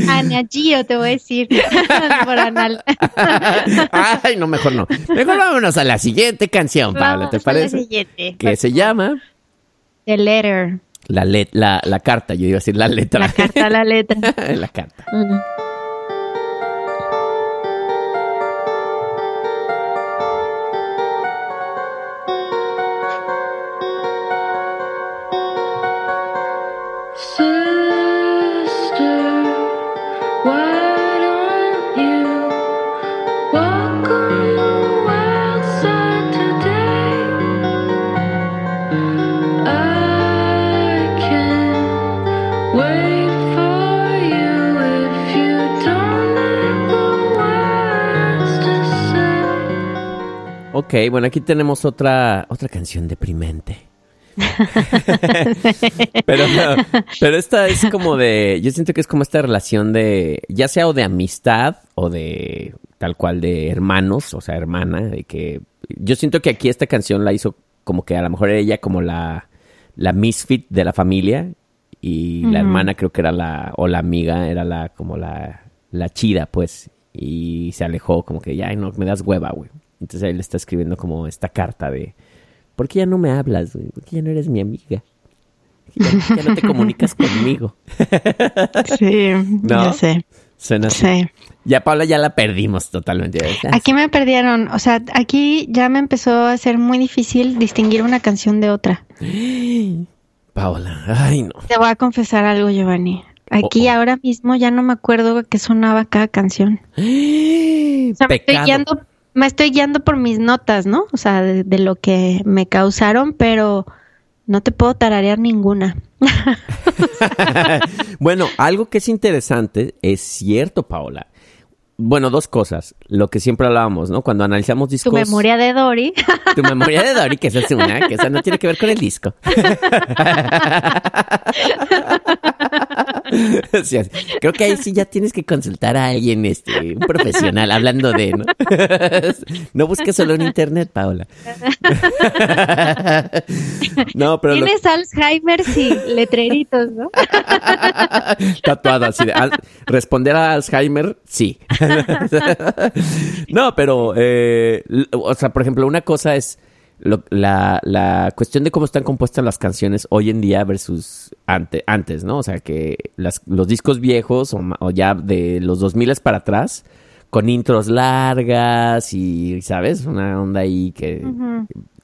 Ana Gio, te voy a decir. <laughs> Por anal. Ay, no, mejor no. Mejor vámonos a la siguiente canción, Paula, ¿te a la parece? siguiente. Que se llama The Letter. La, let- la, la carta, yo iba a decir la letra. La carta la letra. <laughs> la carta. Sister, Ok, bueno, aquí tenemos otra, otra canción deprimente. <laughs> pero, pero esta es como de, yo siento que es como esta relación de, ya sea o de amistad o de tal cual de hermanos, o sea, hermana, de que yo siento que aquí esta canción la hizo como que a lo mejor ella como la, la misfit de la familia y la hermana creo que era la, o la amiga era la, como la, la chida, pues, y se alejó como que ya, ay, no, me das hueva, güey. Entonces ahí le está escribiendo como esta carta de, ¿por qué ya no me hablas, güey? ¿Por qué ya no eres mi amiga? Ya, ya no te <laughs> comunicas conmigo. Sí, <laughs> ¿No? ya sé. Suena así. Sí. Ya Paula ya la perdimos totalmente. Aquí me perdieron. O sea, aquí ya me empezó a ser muy difícil distinguir una canción de otra. <gasps> <gasps> Paula, ay no. Te voy a confesar algo, Giovanni. Aquí ahora mismo ya no me acuerdo qué sonaba cada canción. O sea, me estoy, guiando, me estoy guiando por mis notas, ¿no? O sea, de, de lo que me causaron, pero no te puedo tararear ninguna. <laughs> bueno, algo que es interesante, es cierto, Paola. Bueno, dos cosas. Lo que siempre hablábamos, ¿no? Cuando analizamos Tu discos. memoria de Dory. Tu memoria de Dory, que esa es una, que esa no tiene que ver con el disco. <laughs> <laughs> O sea, creo que ahí sí ya tienes que consultar a alguien, este, un profesional, hablando de, ¿no? <laughs> No busques solo en internet, Paola. <laughs> No, pero lo- Tienes Alzheimer, sí, letreritos, ¿no? tatuado así de al- responder a Alzheimer, sí. no, pero, eh, o sea, por ejemplo, una cosa es lo- la, la cuestión de cómo están compuestas las canciones hoy en día versus ante, antes, ¿no? O sea, que las- los discos viejos o ya de los 2000 para atrás, con intros largas y, ¿sabes? Una onda ahí que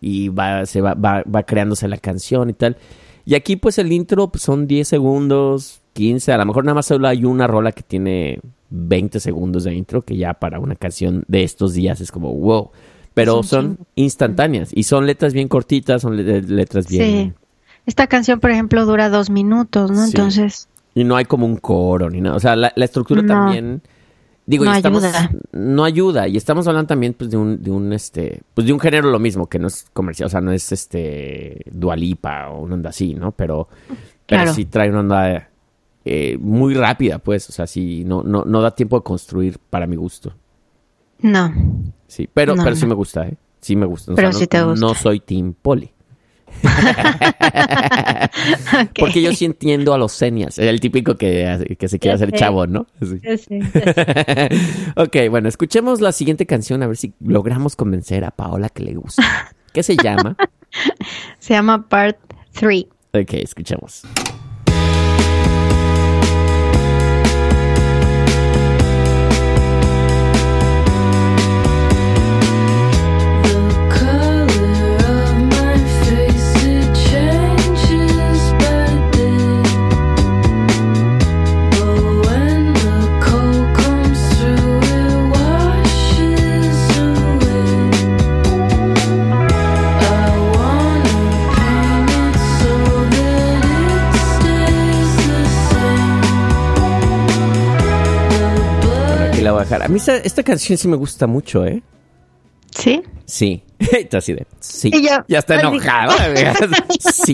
y va, se va, va, va creándose la canción y tal. Y aquí pues el intro pues, son 10 segundos, 15, a lo mejor nada más solo hay una rola que tiene 20 segundos de intro, que ya para una canción de estos días es como wow. Pero son instantáneas y son letras bien cortitas, son le- letras bien... Sí. Esta canción, por ejemplo, dura dos minutos, ¿no? Sí. Entonces, Y no hay como un coro ni nada. O sea, la, la estructura No. también. Digo, y No estamos, ayuda. no ayuda. Y estamos hablando también pues, de un, de un este, pues de un género lo mismo, que no es comercial, o sea, no es este Dualipa o una onda así, ¿no? Pero, pero sí trae una onda eh, muy rápida, pues. O sea, sí, no, no, no da tiempo de construir para mi gusto. no. Sí, pero, No, pero sí me gusta, ¿eh? Sí me gusta. O Pero no- sí te gusta. No soy Team Poli. <laughs> Porque yo sí entiendo a los seniors. El típico que, que se quiere hacer chavo, ¿no? Sí. Sé, sé. <laughs> ok, bueno, escuchemos la siguiente canción a ver si logramos convencer a Paola que le gusta. ¿Qué se llama? <laughs> Se llama Part 3. ok, escuchemos. A mí esta, esta canción sí me gusta mucho, ¿eh? ¿Sí? Sí. <laughs> Está así de. Sí. Y yo, ya está así. enojado. <laughs> sí.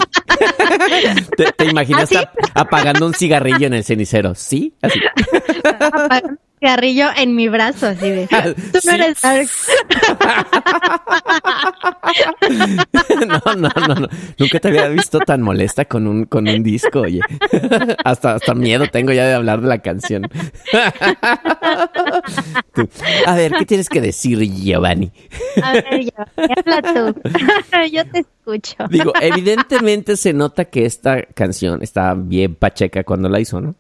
¿Te, te imaginas ap- apagando un cigarrillo en el cenicero? ¿Sí? Así. <laughs> Cigarrillo en mi brazo, así de. Tú no Sí. eres Dark. <laughs> No, no, no, no. Nunca te había visto tan molesta con un, con un disco, oye. <laughs> Hasta, hasta miedo tengo ya de hablar de la canción. <laughs> Tú, A ver, ¿qué tienes que decir, Giovanni? A ver, ya, habla tú. Yo te escucho. Digo, evidentemente se nota que esta canción está bien pacheca cuando la hizo, ¿no?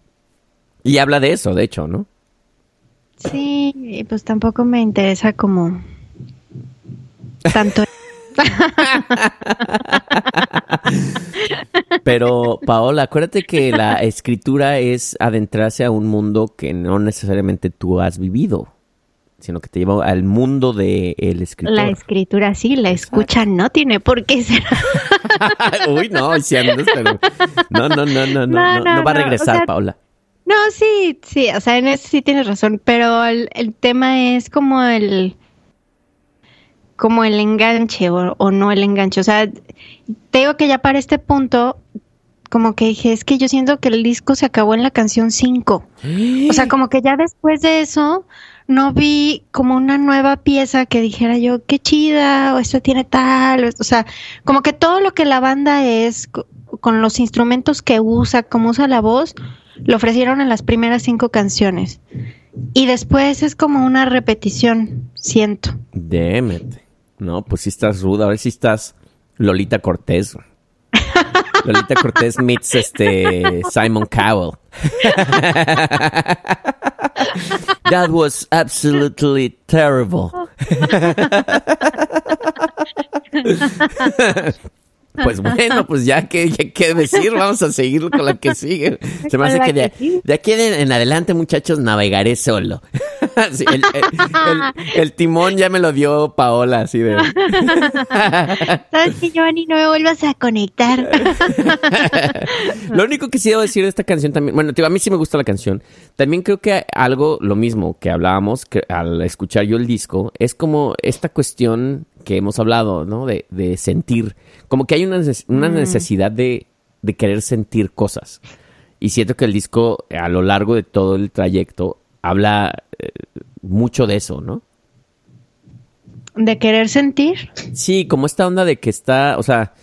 Y habla de eso, de hecho, ¿no? Sí, y pues tampoco me interesa como tanto. <laughs> Pero, Paola, acuérdate que la escritura es adentrarse a un mundo que no necesariamente tú has vivido, sino que te lleva al mundo del escritor. La escritura sí, la escucha no tiene por qué ser. <laughs> Uy, no, si andas, pero... No, no, no, no, no, no, No, no, va a regresar, o sea, Paola. No, sí, sí, o sea, en eso sí tienes razón, pero el, el tema es como el como el enganche o, o no el enganche. O sea, te digo que ya para este punto, como que dije, es que yo siento que el disco se acabó en la canción 5. O sea, como que ya después de eso no vi como una nueva pieza que dijera yo, qué chida, o esto tiene tal, o, o sea, como que todo lo que la banda es co- con los instrumentos que usa, como usa la voz, lo ofrecieron en las primeras cinco canciones. Y después es como una repetición, siento. It. No, pues sí estás ruda. Ahora sí estás Lolita Cortés. Lolita Cortés meets este Simon Cowell. That was absolutely terrible. <laughs> Pues bueno, pues ya que, ya que decir, vamos a seguir con la que sigue. Se me hace que de, aquí en, en adelante, muchachos, navegaré solo. <laughs> Sí, el, el- el- el timón ya me lo dio Paola, así de. <laughs> ¿Sabes que Giovanni no me vuelvas a conectar? <laughs> Lo único que sí debo decir de esta canción también, bueno, tío, a mí sí me gusta la canción. También creo que algo, lo mismo que hablábamos que al escuchar yo el disco, es como esta cuestión que hemos hablado, ¿no? De, de sentir. Como que hay una, neces- una Mm. necesidad de, de querer sentir cosas. Y siento que el disco, a lo largo de todo el trayecto, habla eh, mucho de eso, ¿no? ¿De querer sentir? Sí, como esta onda de que está, o sea,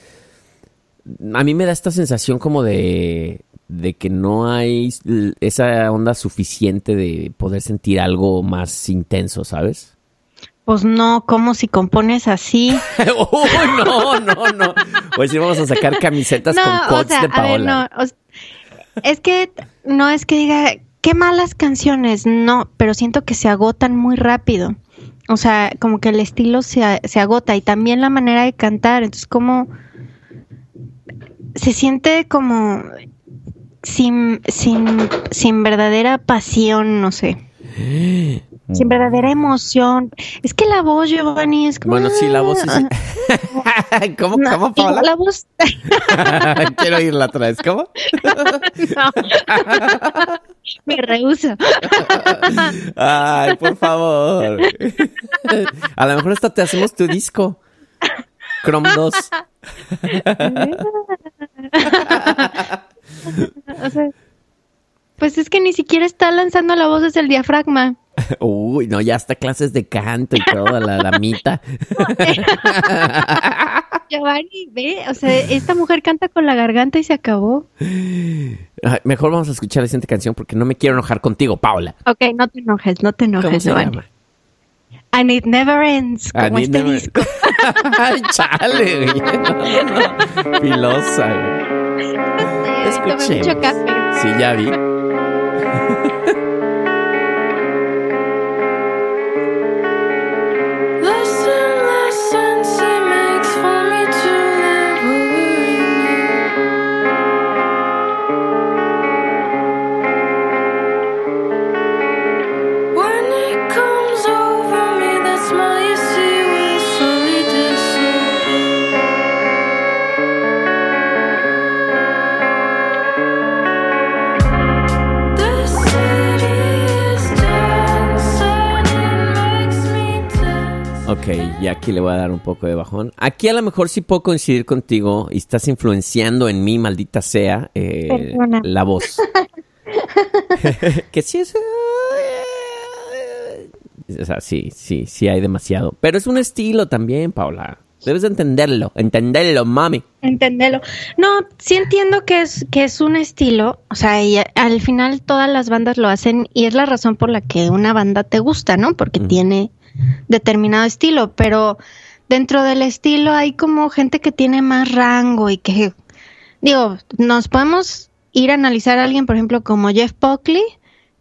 a mí me da esta sensación como de, de que no hay esa onda suficiente de poder sentir algo más intenso, ¿sabes? Pues no, como si compones así. <laughs> Uy, no, no, no. Pues sí, vamos a sacar camisetas con o quotes sea, de a ver, Paola. no, o es que no es que diga qué malas canciones, no, pero siento que se agotan muy rápido. O sea, como que el estilo se, se agota y también la manera de cantar. Entonces, como se siente como sin, sin, sin verdadera pasión, no sé. <gasps> <gasps> Sin verdadera emoción. Es que la voz, Giovanni, es como. Bueno, sí, la voz sí. <laughs> <laughs> ¿Cómo, No, cómo, Paola? La voz. <laughs> Quiero oírla otra vez. ¿Cómo? No. Me rehuso. Ay, por favor. A lo mejor hasta te hacemos tu disco. Chrome 2. O sea, pues es que ni siquiera está lanzando la voz desde el diafragma. <laughs> Uy, no, ya hasta clases de canto y toda la, la mitad. Giovanni, <laughs> ve, o sea, esta mujer canta con la garganta y se acabó. Ay, Mejor vamos a escuchar la siguiente canción porque no me quiero enojar contigo, Paula. Ok, no te enojes, no te ¿Cómo enojes, se Giovanni. llama? And it never ends, como este never- disco. <laughs> Ay, chale, güey. Filosa, güey. Escuchemos. café. Sí, ya vi. Ok, ya aquí le voy a dar un poco de bajón. Aquí a lo mejor sí puedo coincidir contigo y estás influenciando en mí, maldita sea, eh, la voz. <laughs> <laughs> que sí es... O sea, sí, sí, sí hay demasiado. Pero es un estilo también, Paula. Debes de entenderlo, entenderlo, mami. Entenderlo. No, sí entiendo que es, que es un estilo, o sea, y al final todas las bandas lo hacen y es la razón por la que una banda te gusta, ¿no? Porque tiene determinado estilo, pero dentro del estilo hay como gente que tiene más rango y que, digo, nos podemos ir a analizar a alguien, por ejemplo, como Jeff Buckley,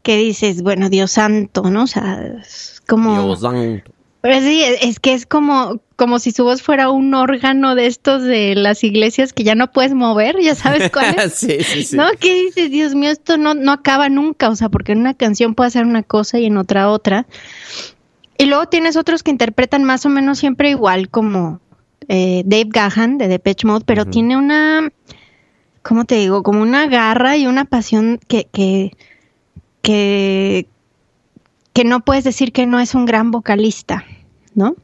que dices, bueno, Dios santo, ¿no? O sea, es como... Dios santo. Pero sí, es es que es como, como si su voz fuera un órgano de estos de las iglesias que ya no puedes mover, ya sabes cuál es. <laughs> sí, sí, sí. ¿No? ¿Qué dices? Dios mío, esto no, no acaba nunca, o sea, porque en una canción puede ser una cosa y en otra otra. Y luego tienes otros que interpretan más o menos siempre igual, como eh, Dave Gahan de Depeche Mode, pero tiene una, ¿cómo te digo? Como una garra y una pasión que, que, que, que no puedes decir que no es un gran vocalista, ¿no?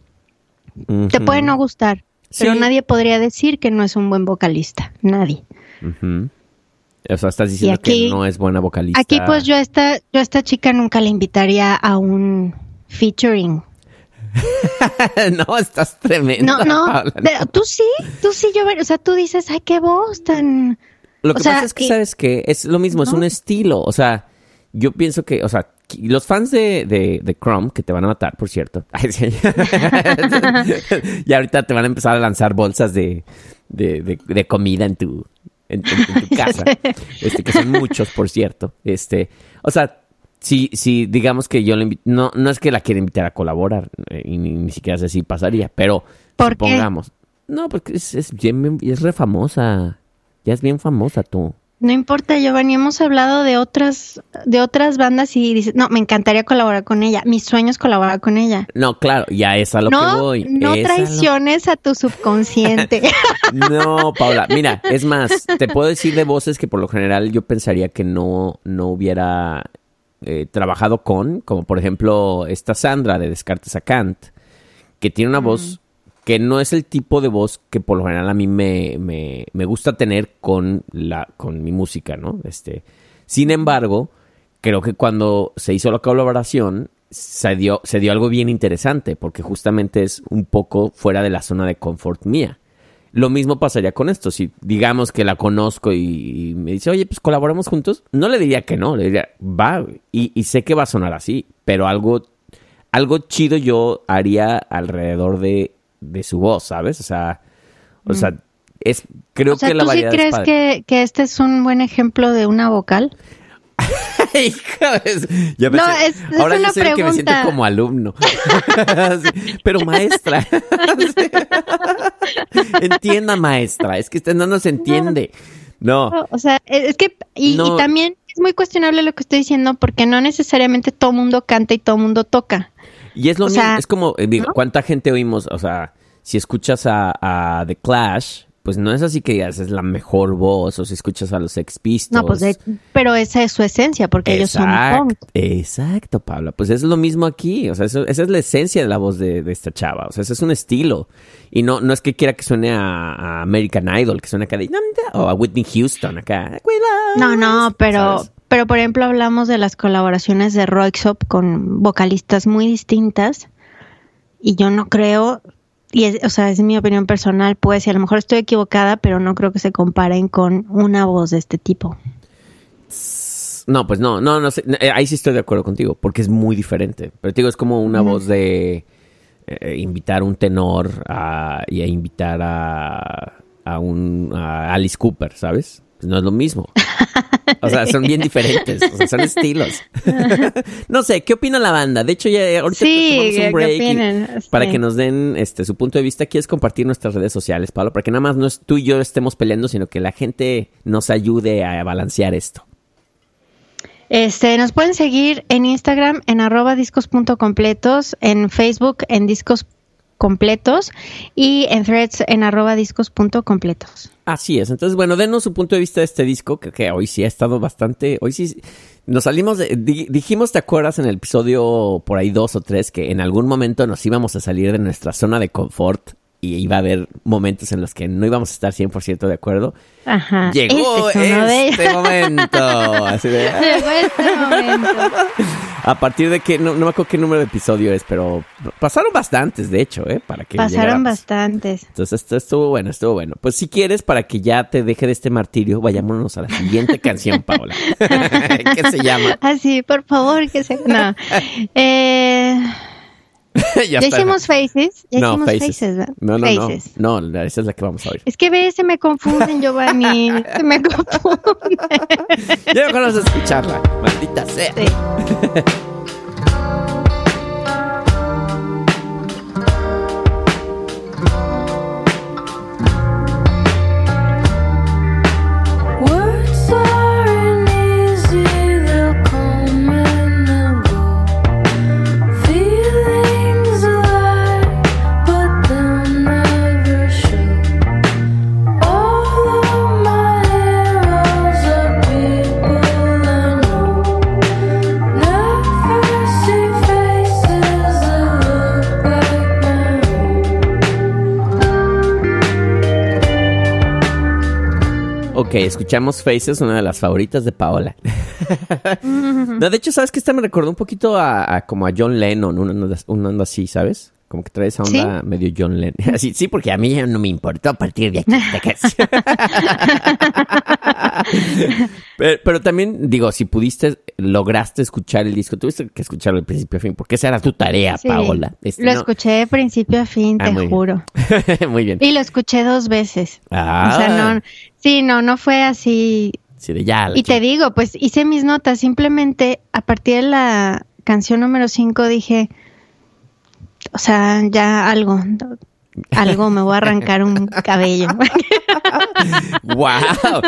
Te puede no gustar, pero nadie podría decir que no es un buen vocalista, nadie. O sea, estás diciendo aquí- que no es buena vocalista. Aquí pues yo a esta, yo a esta chica nunca le invitaría a un featuring. <laughs> no, estás tremenda. No, no, Paula, de- tú sí, tú sí, yo, o sea, tú dices, ay, qué voz tan... Lo o que sea, pasa es que, y- ¿sabes que Es lo mismo, es ¿No? un estilo. O sea, yo pienso que, o sea, los fans de, de, de Chrome, que te van a matar, por cierto. <laughs> Y ahorita te van a empezar a lanzar bolsas de, de, de- de comida en tu, en, en- en tu <laughs> casa. este, que son muchos, por cierto. Este, o sea, si, si digamos que yo le invito, no, no es que la quiera invitar a colaborar, eh, y ni, ni siquiera sé si pasaría, pero ¿Por qué? supongamos. No, porque es, es, bien- es re famosa. Ya es bien famosa tú. No importa, Giovanni, hemos hablado de otras, de otras bandas y dices, no, me encantaría colaborar con ella. Mis sueños colaborar con ella. No, claro, ya es a lo que no, voy. no es a lo- traiciones a tu subconsciente. <laughs> No, Paula, mira, es más, te puedo decir de voces que por lo general yo pensaría que no, no hubiera eh, trabajado con, como por ejemplo esta Sandra de Descartes a Kant, que tiene una voz que no es el tipo de voz que por lo general a mí me, me, me gusta tener con, la, con mi música, ¿no? Este, sin embargo, creo que cuando se hizo la colaboración se dio, se dio algo bien interesante, porque justamente es un poco fuera de la zona de confort mía. Lo mismo pasaría con esto. Si digamos que la conozco y, y me dice, oye, pues colaboramos juntos, no le diría que no, le diría, va, güey". y, y sé que va a sonar así, pero algo, algo chido yo haría alrededor de, de su voz, ¿sabes? O sea, o sea, es, creo o sea, que la ¿tú sí variedad crees que este es un buen ejemplo de una vocal? <laughs> Hija de- Ya No, pensé- es- es ahora una yo soy el que me siento pregunta. como alumno. <laughs> Pero maestra. <laughs> Entienda, maestra. Es que usted no nos entiende. No. No, O sea, es que, y, No. y también es muy cuestionable lo que estoy diciendo porque no necesariamente todo mundo canta y todo mundo toca. Y es lo O mismo. sea, es como, eh, digo, ¿cuánta gente oímos? O sea, si escuchas a, a The Clash, pues no es así que digas es la mejor voz. O si escuchas a los Sex Pistols. No, pues, de- pero esa es su esencia porque ellos son punk. Exacto, Pablo. Pues es lo mismo aquí. O sea, eso- esa es la esencia de la voz de, de esta chava. O sea, ese es un estilo. Y no, no es que quiera que suene a, a American Idol, que suene acá de... O a Whitney Houston acá. No, no, pero, ¿Sabes? pero por ejemplo hablamos de las colaboraciones de Roixop con vocalistas muy distintas y yo no creo, y es, o sea, es mi opinión personal, pues, y a lo mejor estoy equivocada, pero no creo que se comparen con una voz de este tipo. No, pues no, no, no sé. Eh, Ahí sí estoy de acuerdo contigo, porque es muy diferente. Pero te digo, es como una voz de eh, invitar a un tenor a- y a invitar a, a un a Alice Cooper, ¿sabes? Pues no es lo mismo. O sea, son bien diferentes, o sea, son estilos. <laughs> no sé, ¿qué opina la banda? De hecho, ya ahorita Sí, tomamos ¿qué un break opinan? para Sí. que nos den este su punto de vista. ¿Quieres compartir nuestras redes sociales, Pablo? Para que nada más no es tú y yo estemos peleando, sino que la gente nos ayude a balancear esto. Este, nos pueden seguir en Instagram en arroba discos.completos, en Facebook en discos completos y en threads en arroba discos punto completos. Así es. Entonces, bueno, denos su punto de vista de este disco, que, hoy sí ha estado bastante. Hoy sí nos salimos de. di- dijimos, ¿te acuerdas en el episodio por ahí dos o tres que en algún momento nos íbamos a salir de nuestra zona de confort y iba a haber momentos en los que no íbamos a estar 100% de acuerdo? Ajá. Llegó este este momento. Así de, ah. <laughs> Llegó este momento. a partir de que, no, no me acuerdo qué número de episodio es, pero pasaron bastantes, de hecho, ¿eh? Para que Pasaron llegáramos. bastantes. Entonces esto estuvo bueno, estuvo bueno. Pues si quieres, para que ya te deje de este martirio, vayámonos a la siguiente <laughs> canción, Paola. <laughs> ¿Qué se llama? Así, por favor, que se... No. Eh, <laughs> ya, hicimos Faces. Ya no, hicimos faces. Faces, no, no, Faces. no. No, esa es la que vamos a oír. Es que ve, se me confunden, Giovanni. <laughs> se me confunden. Ya mejor vamos a escucharla. Maldita sea. Words <laughs> Ok, escuchamos Faces, una de las favoritas de Paola. <laughs> no, de hecho, ¿sabes que Esta me recordó un poquito a, a como a John Lennon, una onda, una onda así, ¿sabes? Como que trae esa onda medio John Lennon. <laughs> Así, sí, porque a mí ya no me importó a partir de aquí. canción. <laughs> pero, pero también, digo, si pudiste, lograste escuchar el disco, tuviste que escucharlo de principio a fin, porque esa era tu tarea, Sí. Paola. Este, Lo no- escuché de principio a fin, Ah, te muy bien. juro. <laughs> Muy bien. Y lo escuché dos veces. Ah. O sea, no, sí, no, no fue así. Sí, de ya. Y te digo, pues hice mis notas. Simplemente a partir de la canción número 5 dije, o sea, ya algo, algo, me voy a arrancar un <laughs> cabello. ¡Wow!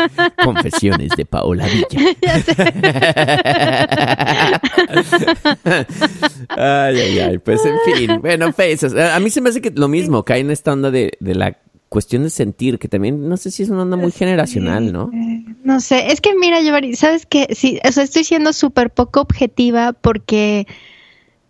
Confesiones de Paola Villa. <laughs> ay, ay, ay. Pues en fin. <laughs> Bueno, Faces. A mí se me hace que lo mismo, cae en esta onda de, de la cuestión de sentir, que también no sé si es una onda muy generacional, ¿no? No sé, es que mira, Giovanni, ¿sabes qué? Sí, o sea, estoy siendo súper poco objetiva porque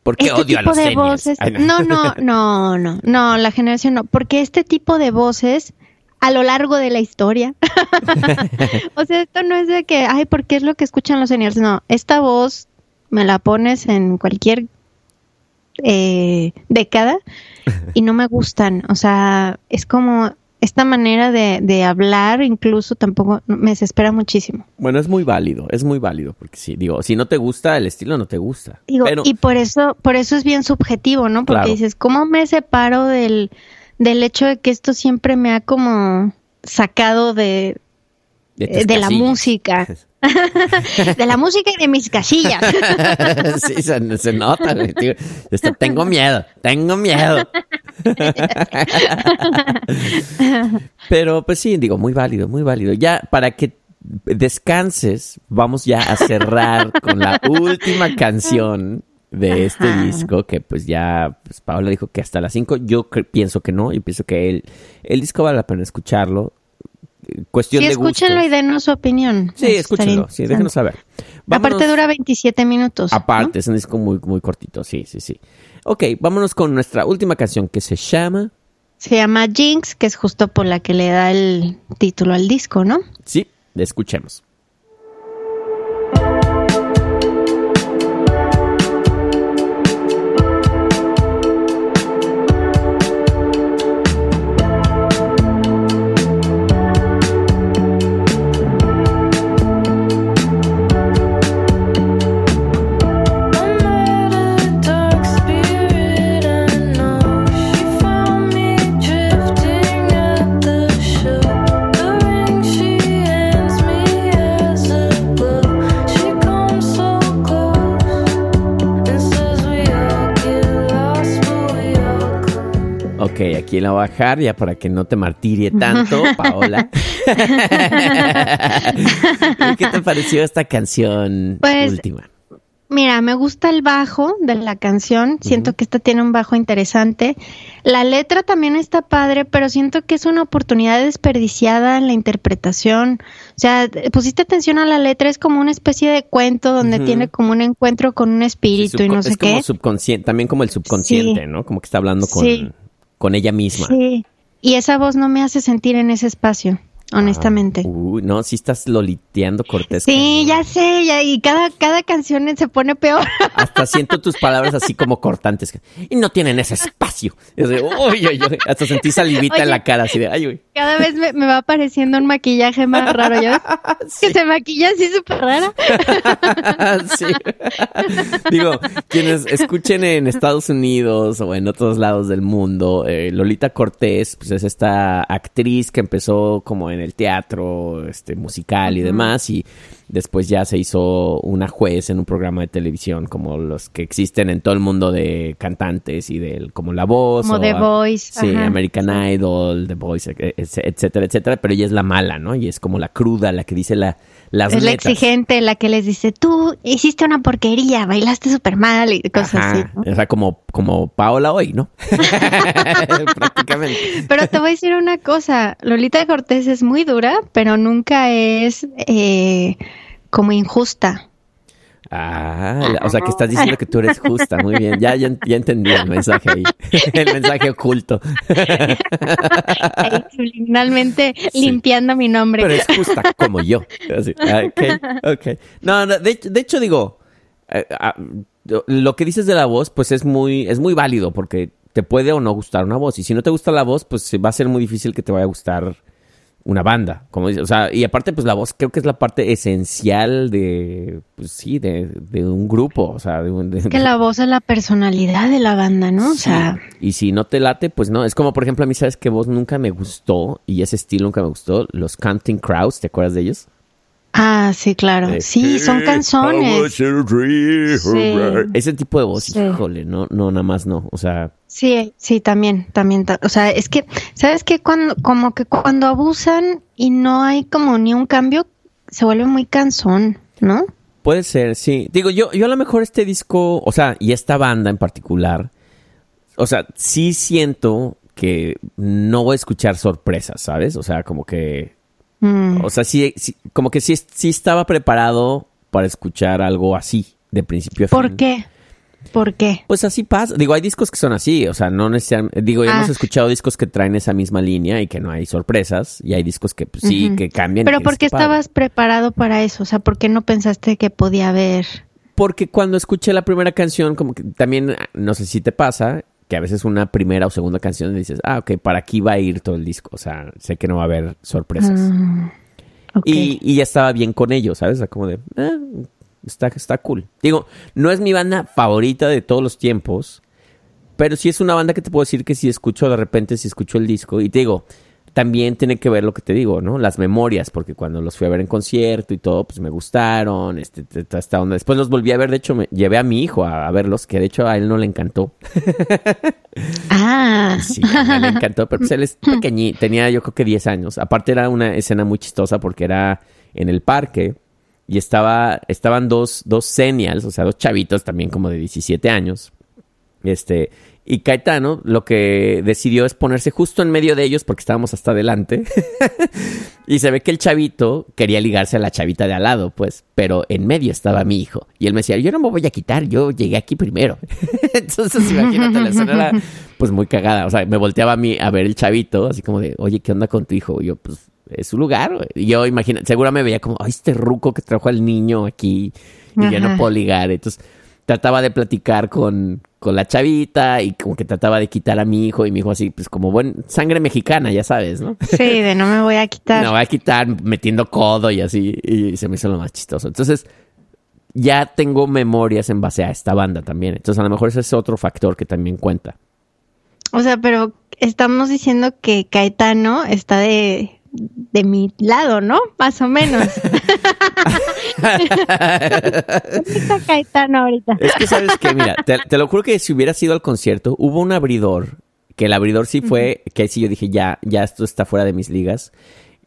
Porque este odio a tipo los de seniors. voces, Ay, no, no, no, no, no, la generación no, porque este tipo de voces a lo largo de la historia, <laughs> o sea, esto no es de que, ay, porque es lo que escuchan los seniors, no, esta voz me la pones en cualquier eh, década y no me gustan, o sea, es como esta manera de, de hablar incluso tampoco me desespera muchísimo. Bueno, es muy válido, es muy válido, porque sí, digo, si no te gusta, el estilo no te gusta. Digo, Pero, y por eso, por eso es bien subjetivo, ¿no? Porque Claro. dices, ¿cómo me separo del, del hecho de que esto siempre me ha como sacado de, De de la música? <laughs> <laughs> de la música y de mis casillas. <laughs> sí, se, se nota, tío. Esto- tengo miedo, tengo miedo. <laughs> Pero pues sí, digo, muy válido, muy válido. Ya para que descanses, vamos ya a cerrar con la última canción de este Ajá. disco, que pues ya pues, Paola dijo que hasta las 5, yo pienso que no, yo pienso que el, el disco vale la pena escucharlo. Cuestión Sí, de escúchenlo y denos su opinión. Sí, escúchenlo, sí, déjenos saber. Aparte dura 27 minutos. ¿no? Aparte, es un disco muy, muy cortito, sí, sí, sí. Ok, vámonos con nuestra última canción que se llama... Se llama Jinx, que es justo por la que le da el título al disco, ¿no? Sí, escuchemos. Ok, aquí la voy a bajar ya para que no te martirie tanto, <laughs> Paola. <laughs> ¿Y ¿Qué te pareció esta canción Pues, última? Mira, me gusta el bajo de la canción. Siento que esta tiene un bajo interesante. La letra también está padre, pero siento que es una oportunidad desperdiciada en la interpretación. O sea, pusiste atención a la letra, es como una especie de cuento donde tiene como un encuentro con un espíritu y no sé es como qué. subconsciente, también como el subconsciente, Sí. ¿no? Como que está hablando con, Sí. Con ella misma. Sí. Y esa voz no me hace sentir en ese espacio, honestamente. Uy, no, sí estás loliteando Cortés. Sí, ya sé, ya, y cada, cada canción se pone peor. <laughs> Hasta siento tus palabras así como cortantes. Y no tienen ese espacio. Uy, uy. Hasta sentí salivita en la cara, así de, ay, uy. Cada vez me, me va apareciendo un maquillaje más raro, ¿ya ves? <laughs> Que se maquilla así súper rara. <laughs> Sí. Digo, quienes escuchen en Estados Unidos o en otros lados del mundo, eh, Lolita Cortés, pues es esta actriz que empezó como en el teatro, este, musical y demás, y después ya se hizo una juez en un programa de televisión como los que existen en todo el mundo de cantantes y del como La Voz. Como o The Voice, Sí, ajá, American Idol, The Voice, e- etcétera, etcétera, pero ella es la mala, ¿no? Y es como la cruda, la que dice la, las es la exigente, la que les dice, tú hiciste una porquería, bailaste súper mal y cosas Ajá, así. ¿no? O sea, como, como Paola hoy, ¿no? <laughs> <laughs> Prácticamente. Pero te voy a decir una cosa, Lolita Cortés es muy dura, pero nunca es eh, como injusta. Ah, o sea, que estás diciendo que tú eres justa. Muy bien. Ya, ya, ya entendí el mensaje ahí. <laughs> El mensaje oculto. Ahí, subliminalmente limpiando mi nombre. Pero es justa como yo. Así, ah, ok, ok. No, no, de, de hecho digo, eh, ah, lo que dices de la voz, pues es muy, es muy válido porque te puede o no gustar una voz. Y si no te gusta la voz, pues va a ser muy difícil que te vaya a gustar una banda. Como dices, o sea, y aparte, pues la voz creo que es la parte esencial de, pues sí, de, de un grupo. O sea, de un- de- que la voz es la personalidad de la banda, ¿no? O sea, Y si no te late, pues no. Es como, por ejemplo, a mí, ¿sabes qué voz nunca me gustó? Y ese estilo nunca me gustó. Los Counting Crows, ¿te acuerdas de ellos? Ah, sí, claro. Sí, son "Hey, canzones. how was your dream?" Sí. Ese tipo de voz, Sí. híjole, no, no, nada más no. O sea, Sí, sí, también, también. ta- O sea, es que, ¿sabes qué? Cuando, como que cuando abusan y no hay como ni un cambio, se vuelve muy cansón, ¿no? puede ser, sí. Digo, yo, yo a lo mejor este disco, o sea, y esta banda en particular, o sea, sí siento que no voy a escuchar sorpresas, ¿sabes? O sea, como que Mm. O sea, sí, sí- como que sí, sí estaba preparado para escuchar algo así, de principio a fin. ¿Por qué? ¿Por qué? Pues así pasa. Digo, hay discos que son así, o sea, no necesariamente. Digo, ya Ah. hemos escuchado discos que traen esa misma línea y que no hay sorpresas, y hay discos que pues, sí, que cambian. Pero ¿por qué estabas preparado para eso? O sea, ¿por qué no pensaste que podía haber? Porque cuando escuché la primera canción, como que también, no sé si te pasa, que a veces una primera o segunda canción dices, ah, ok, para aquí va a ir todo el disco. O sea, sé que no va a haber sorpresas. Ah. Y, y ya estaba bien con ellos, ¿sabes? O sea, como de, "Ah, está, está cool. Digo, no es mi banda favorita de todos los tiempos, pero sí es una banda que te puedo decir que si escucho de repente, si escucho el disco, y te digo, también tiene que ver lo que te digo, ¿no? Las memorias, porque cuando los fui a ver en concierto y todo, pues me gustaron, este, t- t- esta onda. Después los volví a ver, de hecho, me llevé a mi hijo a, a verlos, que de hecho a él no le encantó. Ah. Sí, a él le encantó, pero pues él es pequeñito, tenía yo creo que 10 años. Aparte era una escena muy chistosa porque era en el parque y estaba, estaban dos, dos senials, o sea, dos chavitos también como de 17 años. Este, y Caetano lo que decidió es ponerse justo en medio de ellos porque estábamos hasta adelante. <laughs> y se ve que el chavito quería ligarse a la chavita de al lado, pues, pero en medio estaba mi hijo. Y él me decía, yo no me voy a quitar, yo llegué aquí primero. <laughs> Entonces, imagínate, la escena era pues muy cagada. O sea, me volteaba a mí a ver el chavito, así como de, oye, ¿qué onda con tu hijo? Y yo, pues, es su lugar. Y yo, imagino, seguro me veía como, ay, este ruco que trajo al niño aquí y ya no Ajá. puedo ligar. Entonces, trataba de platicar con, con la chavita y como que trataba de quitar a mi hijo y mi hijo así, pues como buen sangre mexicana, ya sabes, ¿no? <laughs> Sí, de no me voy a quitar. Me voy a quitar metiendo codo y así, y se me hizo lo más chistoso. Entonces, ya tengo memorias en base a esta banda también. Entonces, a lo mejor ese es otro factor que también cuenta. O sea, pero estamos diciendo que Caetano está de, de mi lado, ¿no? Más o menos. <laughs> ¿Dónde está Caetano ahorita? Es que, ¿sabes qué? Mira, te, te lo juro que si hubiera sido al concierto, hubo un abridor, que el abridor sí fue, que ahí sí yo dije, ya, ya esto está fuera de mis ligas.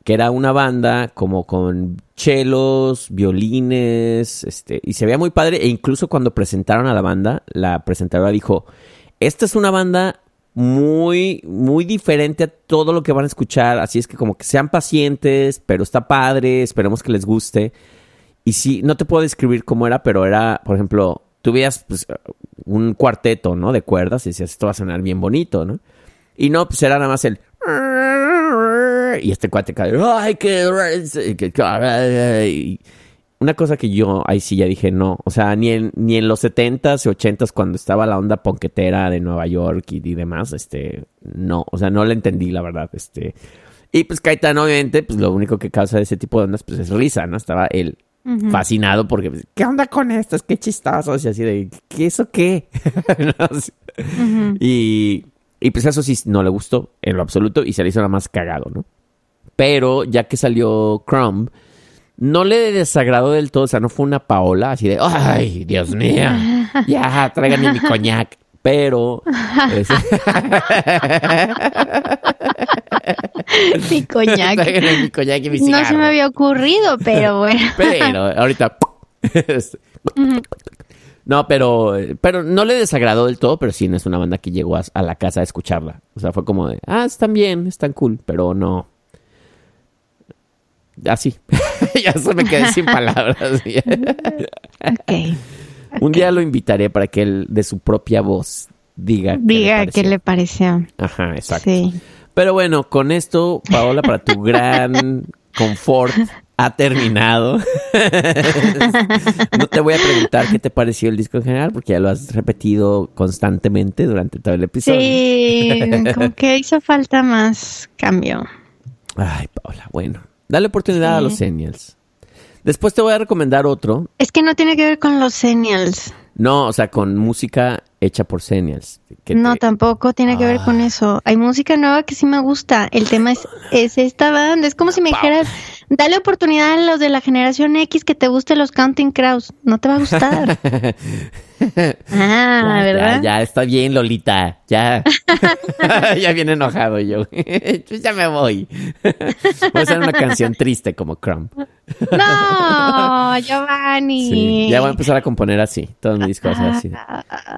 que era una banda como con chelos, violines, este, y se veía muy padre, e incluso cuando presentaron a la banda, la presentadora dijo, esta es una banda muy, muy diferente a todo lo que van a escuchar, así es que como que sean pacientes, pero está padre, esperemos que les guste. Y sí, no te puedo describir cómo era, pero era, por ejemplo, tú pues, un cuarteto, ¿no? De cuerdas y decías, esto va a sonar bien bonito, ¿no? Y no, pues era nada más el... Y este cuate cae, ¡ay, qué... y Una cosa que yo ahí sí ya dije no, o sea, ni en, ni en los 70s y 80s cuando estaba la onda ponquetera de Nueva York y, y demás, este, no, o sea, no la entendí la verdad, este. Y pues Caetano obviamente, pues lo único que causa ese tipo de ondas pues es risa, ¿no? Estaba él fascinado porque, pues, ¿qué onda con estos? Qué chistosos y así de, ¿qué eso qué? <laughs> No. Y, y pues eso sí no le gustó en lo absoluto y se le hizo nada más cagado, ¿no? Pero ya que salió Crumb, no le desagradó del todo, o sea, no fue una Paola así de, ¡ay, Dios mío! Ya, tráiganme mi coñac. Pero... es- <laughs> Mi coñac. Tráiganme mi coñac y mi No se cigarro. me había ocurrido, pero <laughs> bueno. Pero ahorita... No, pero, pero no le desagradó del todo, pero sí no es una banda que llegó a, a la casa a escucharla. O sea, fue como de, ah, están bien, están cool, pero no. Así. <laughs> ya se me quedé sin palabras. Un día lo invitaré para que él, de su propia voz, diga. qué le Diga pareció. qué le pareció. Ajá, exacto. Sí. Pero bueno, con esto, Paola, para tu gran <laughs> confort, ha terminado. <laughs> no te voy a preguntar qué te pareció el disco en general, porque ya lo has repetido constantemente durante todo el episodio. Sí, como que hizo falta más cambio. Ay, Paola, bueno. Dale oportunidad a los Senials. Después te voy a recomendar otro. Es que no tiene que ver con los senials. No, o sea, con música hecha por Senials. que No, te- tampoco tiene que ver con eso. Hay música nueva que sí me gusta. El tema es, es esta banda. Es como si me dijeras, dale oportunidad a los de la generación X que te guste los Counting Crows. No te va a gustar. <laughs> <laughs> Ah, Ya, ¿verdad? Ya, ya, está bien, Lolita. Ya. <laughs> ya viene enojado yo. <laughs> Ya me voy. Voy a hacer una canción triste como Crumb. No, Giovanni. Sí, ya voy a empezar a componer así. Todo mi disco va a ser así. de,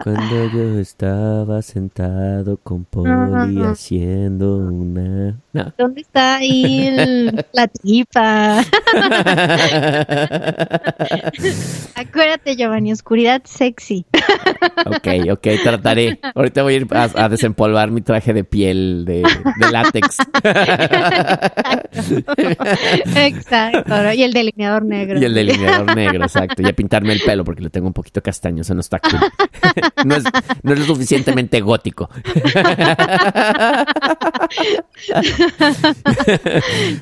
Cuando yo estaba sentado con Ajá. haciendo una... No. ¿Dónde está ahí el- la tripa? Acuérdate, Giovanni, oscuridad sexy. Ok, ok, trataré. Ahorita voy a ir a, a desempolvar mi traje de piel de, de látex. Exacto. Y el delineador negro. Y el delineador negro, exacto. Y a pintarme el pelo porque lo tengo un poquito castaño, eso no está cool. no, es, no es lo suficientemente gótico.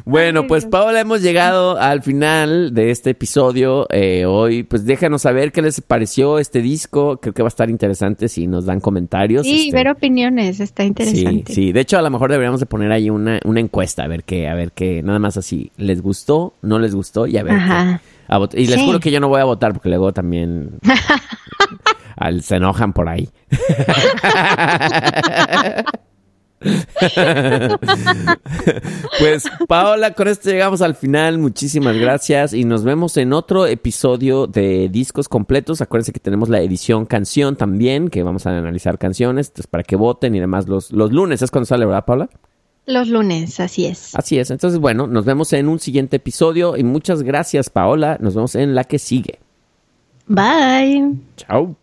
bueno, pues Paola, hemos llegado al final de este episodio. Eh, hoy, pues déjanos saber qué les pareció este disco. Creo que va a estar interesante si nos dan comentarios. Sí, este. ver opiniones, está interesante. sí. De hecho, a lo mejor deberíamos de poner ahí una, una encuesta, a ver qué, a ver qué, nada más así, ¿les gustó? ¿No les gustó? Y a ver. Ajá. qué. A vot- y les Sí. juro que yo no voy a votar porque luego también <laughs> al- se enojan por ahí. <laughs> <laughs> pues Paola, con esto llegamos al final. Muchísimas gracias y nos vemos en otro episodio de Discos Completos. Acuérdense que tenemos la edición canción también, que vamos a analizar canciones entonces, para que voten y demás los, los lunes. Es cuando sale, ¿verdad, Paola? Los lunes, así es. Así es. Entonces, bueno, nos vemos en un siguiente episodio y muchas gracias, Paola. Nos vemos en la que sigue. Bye. Chao.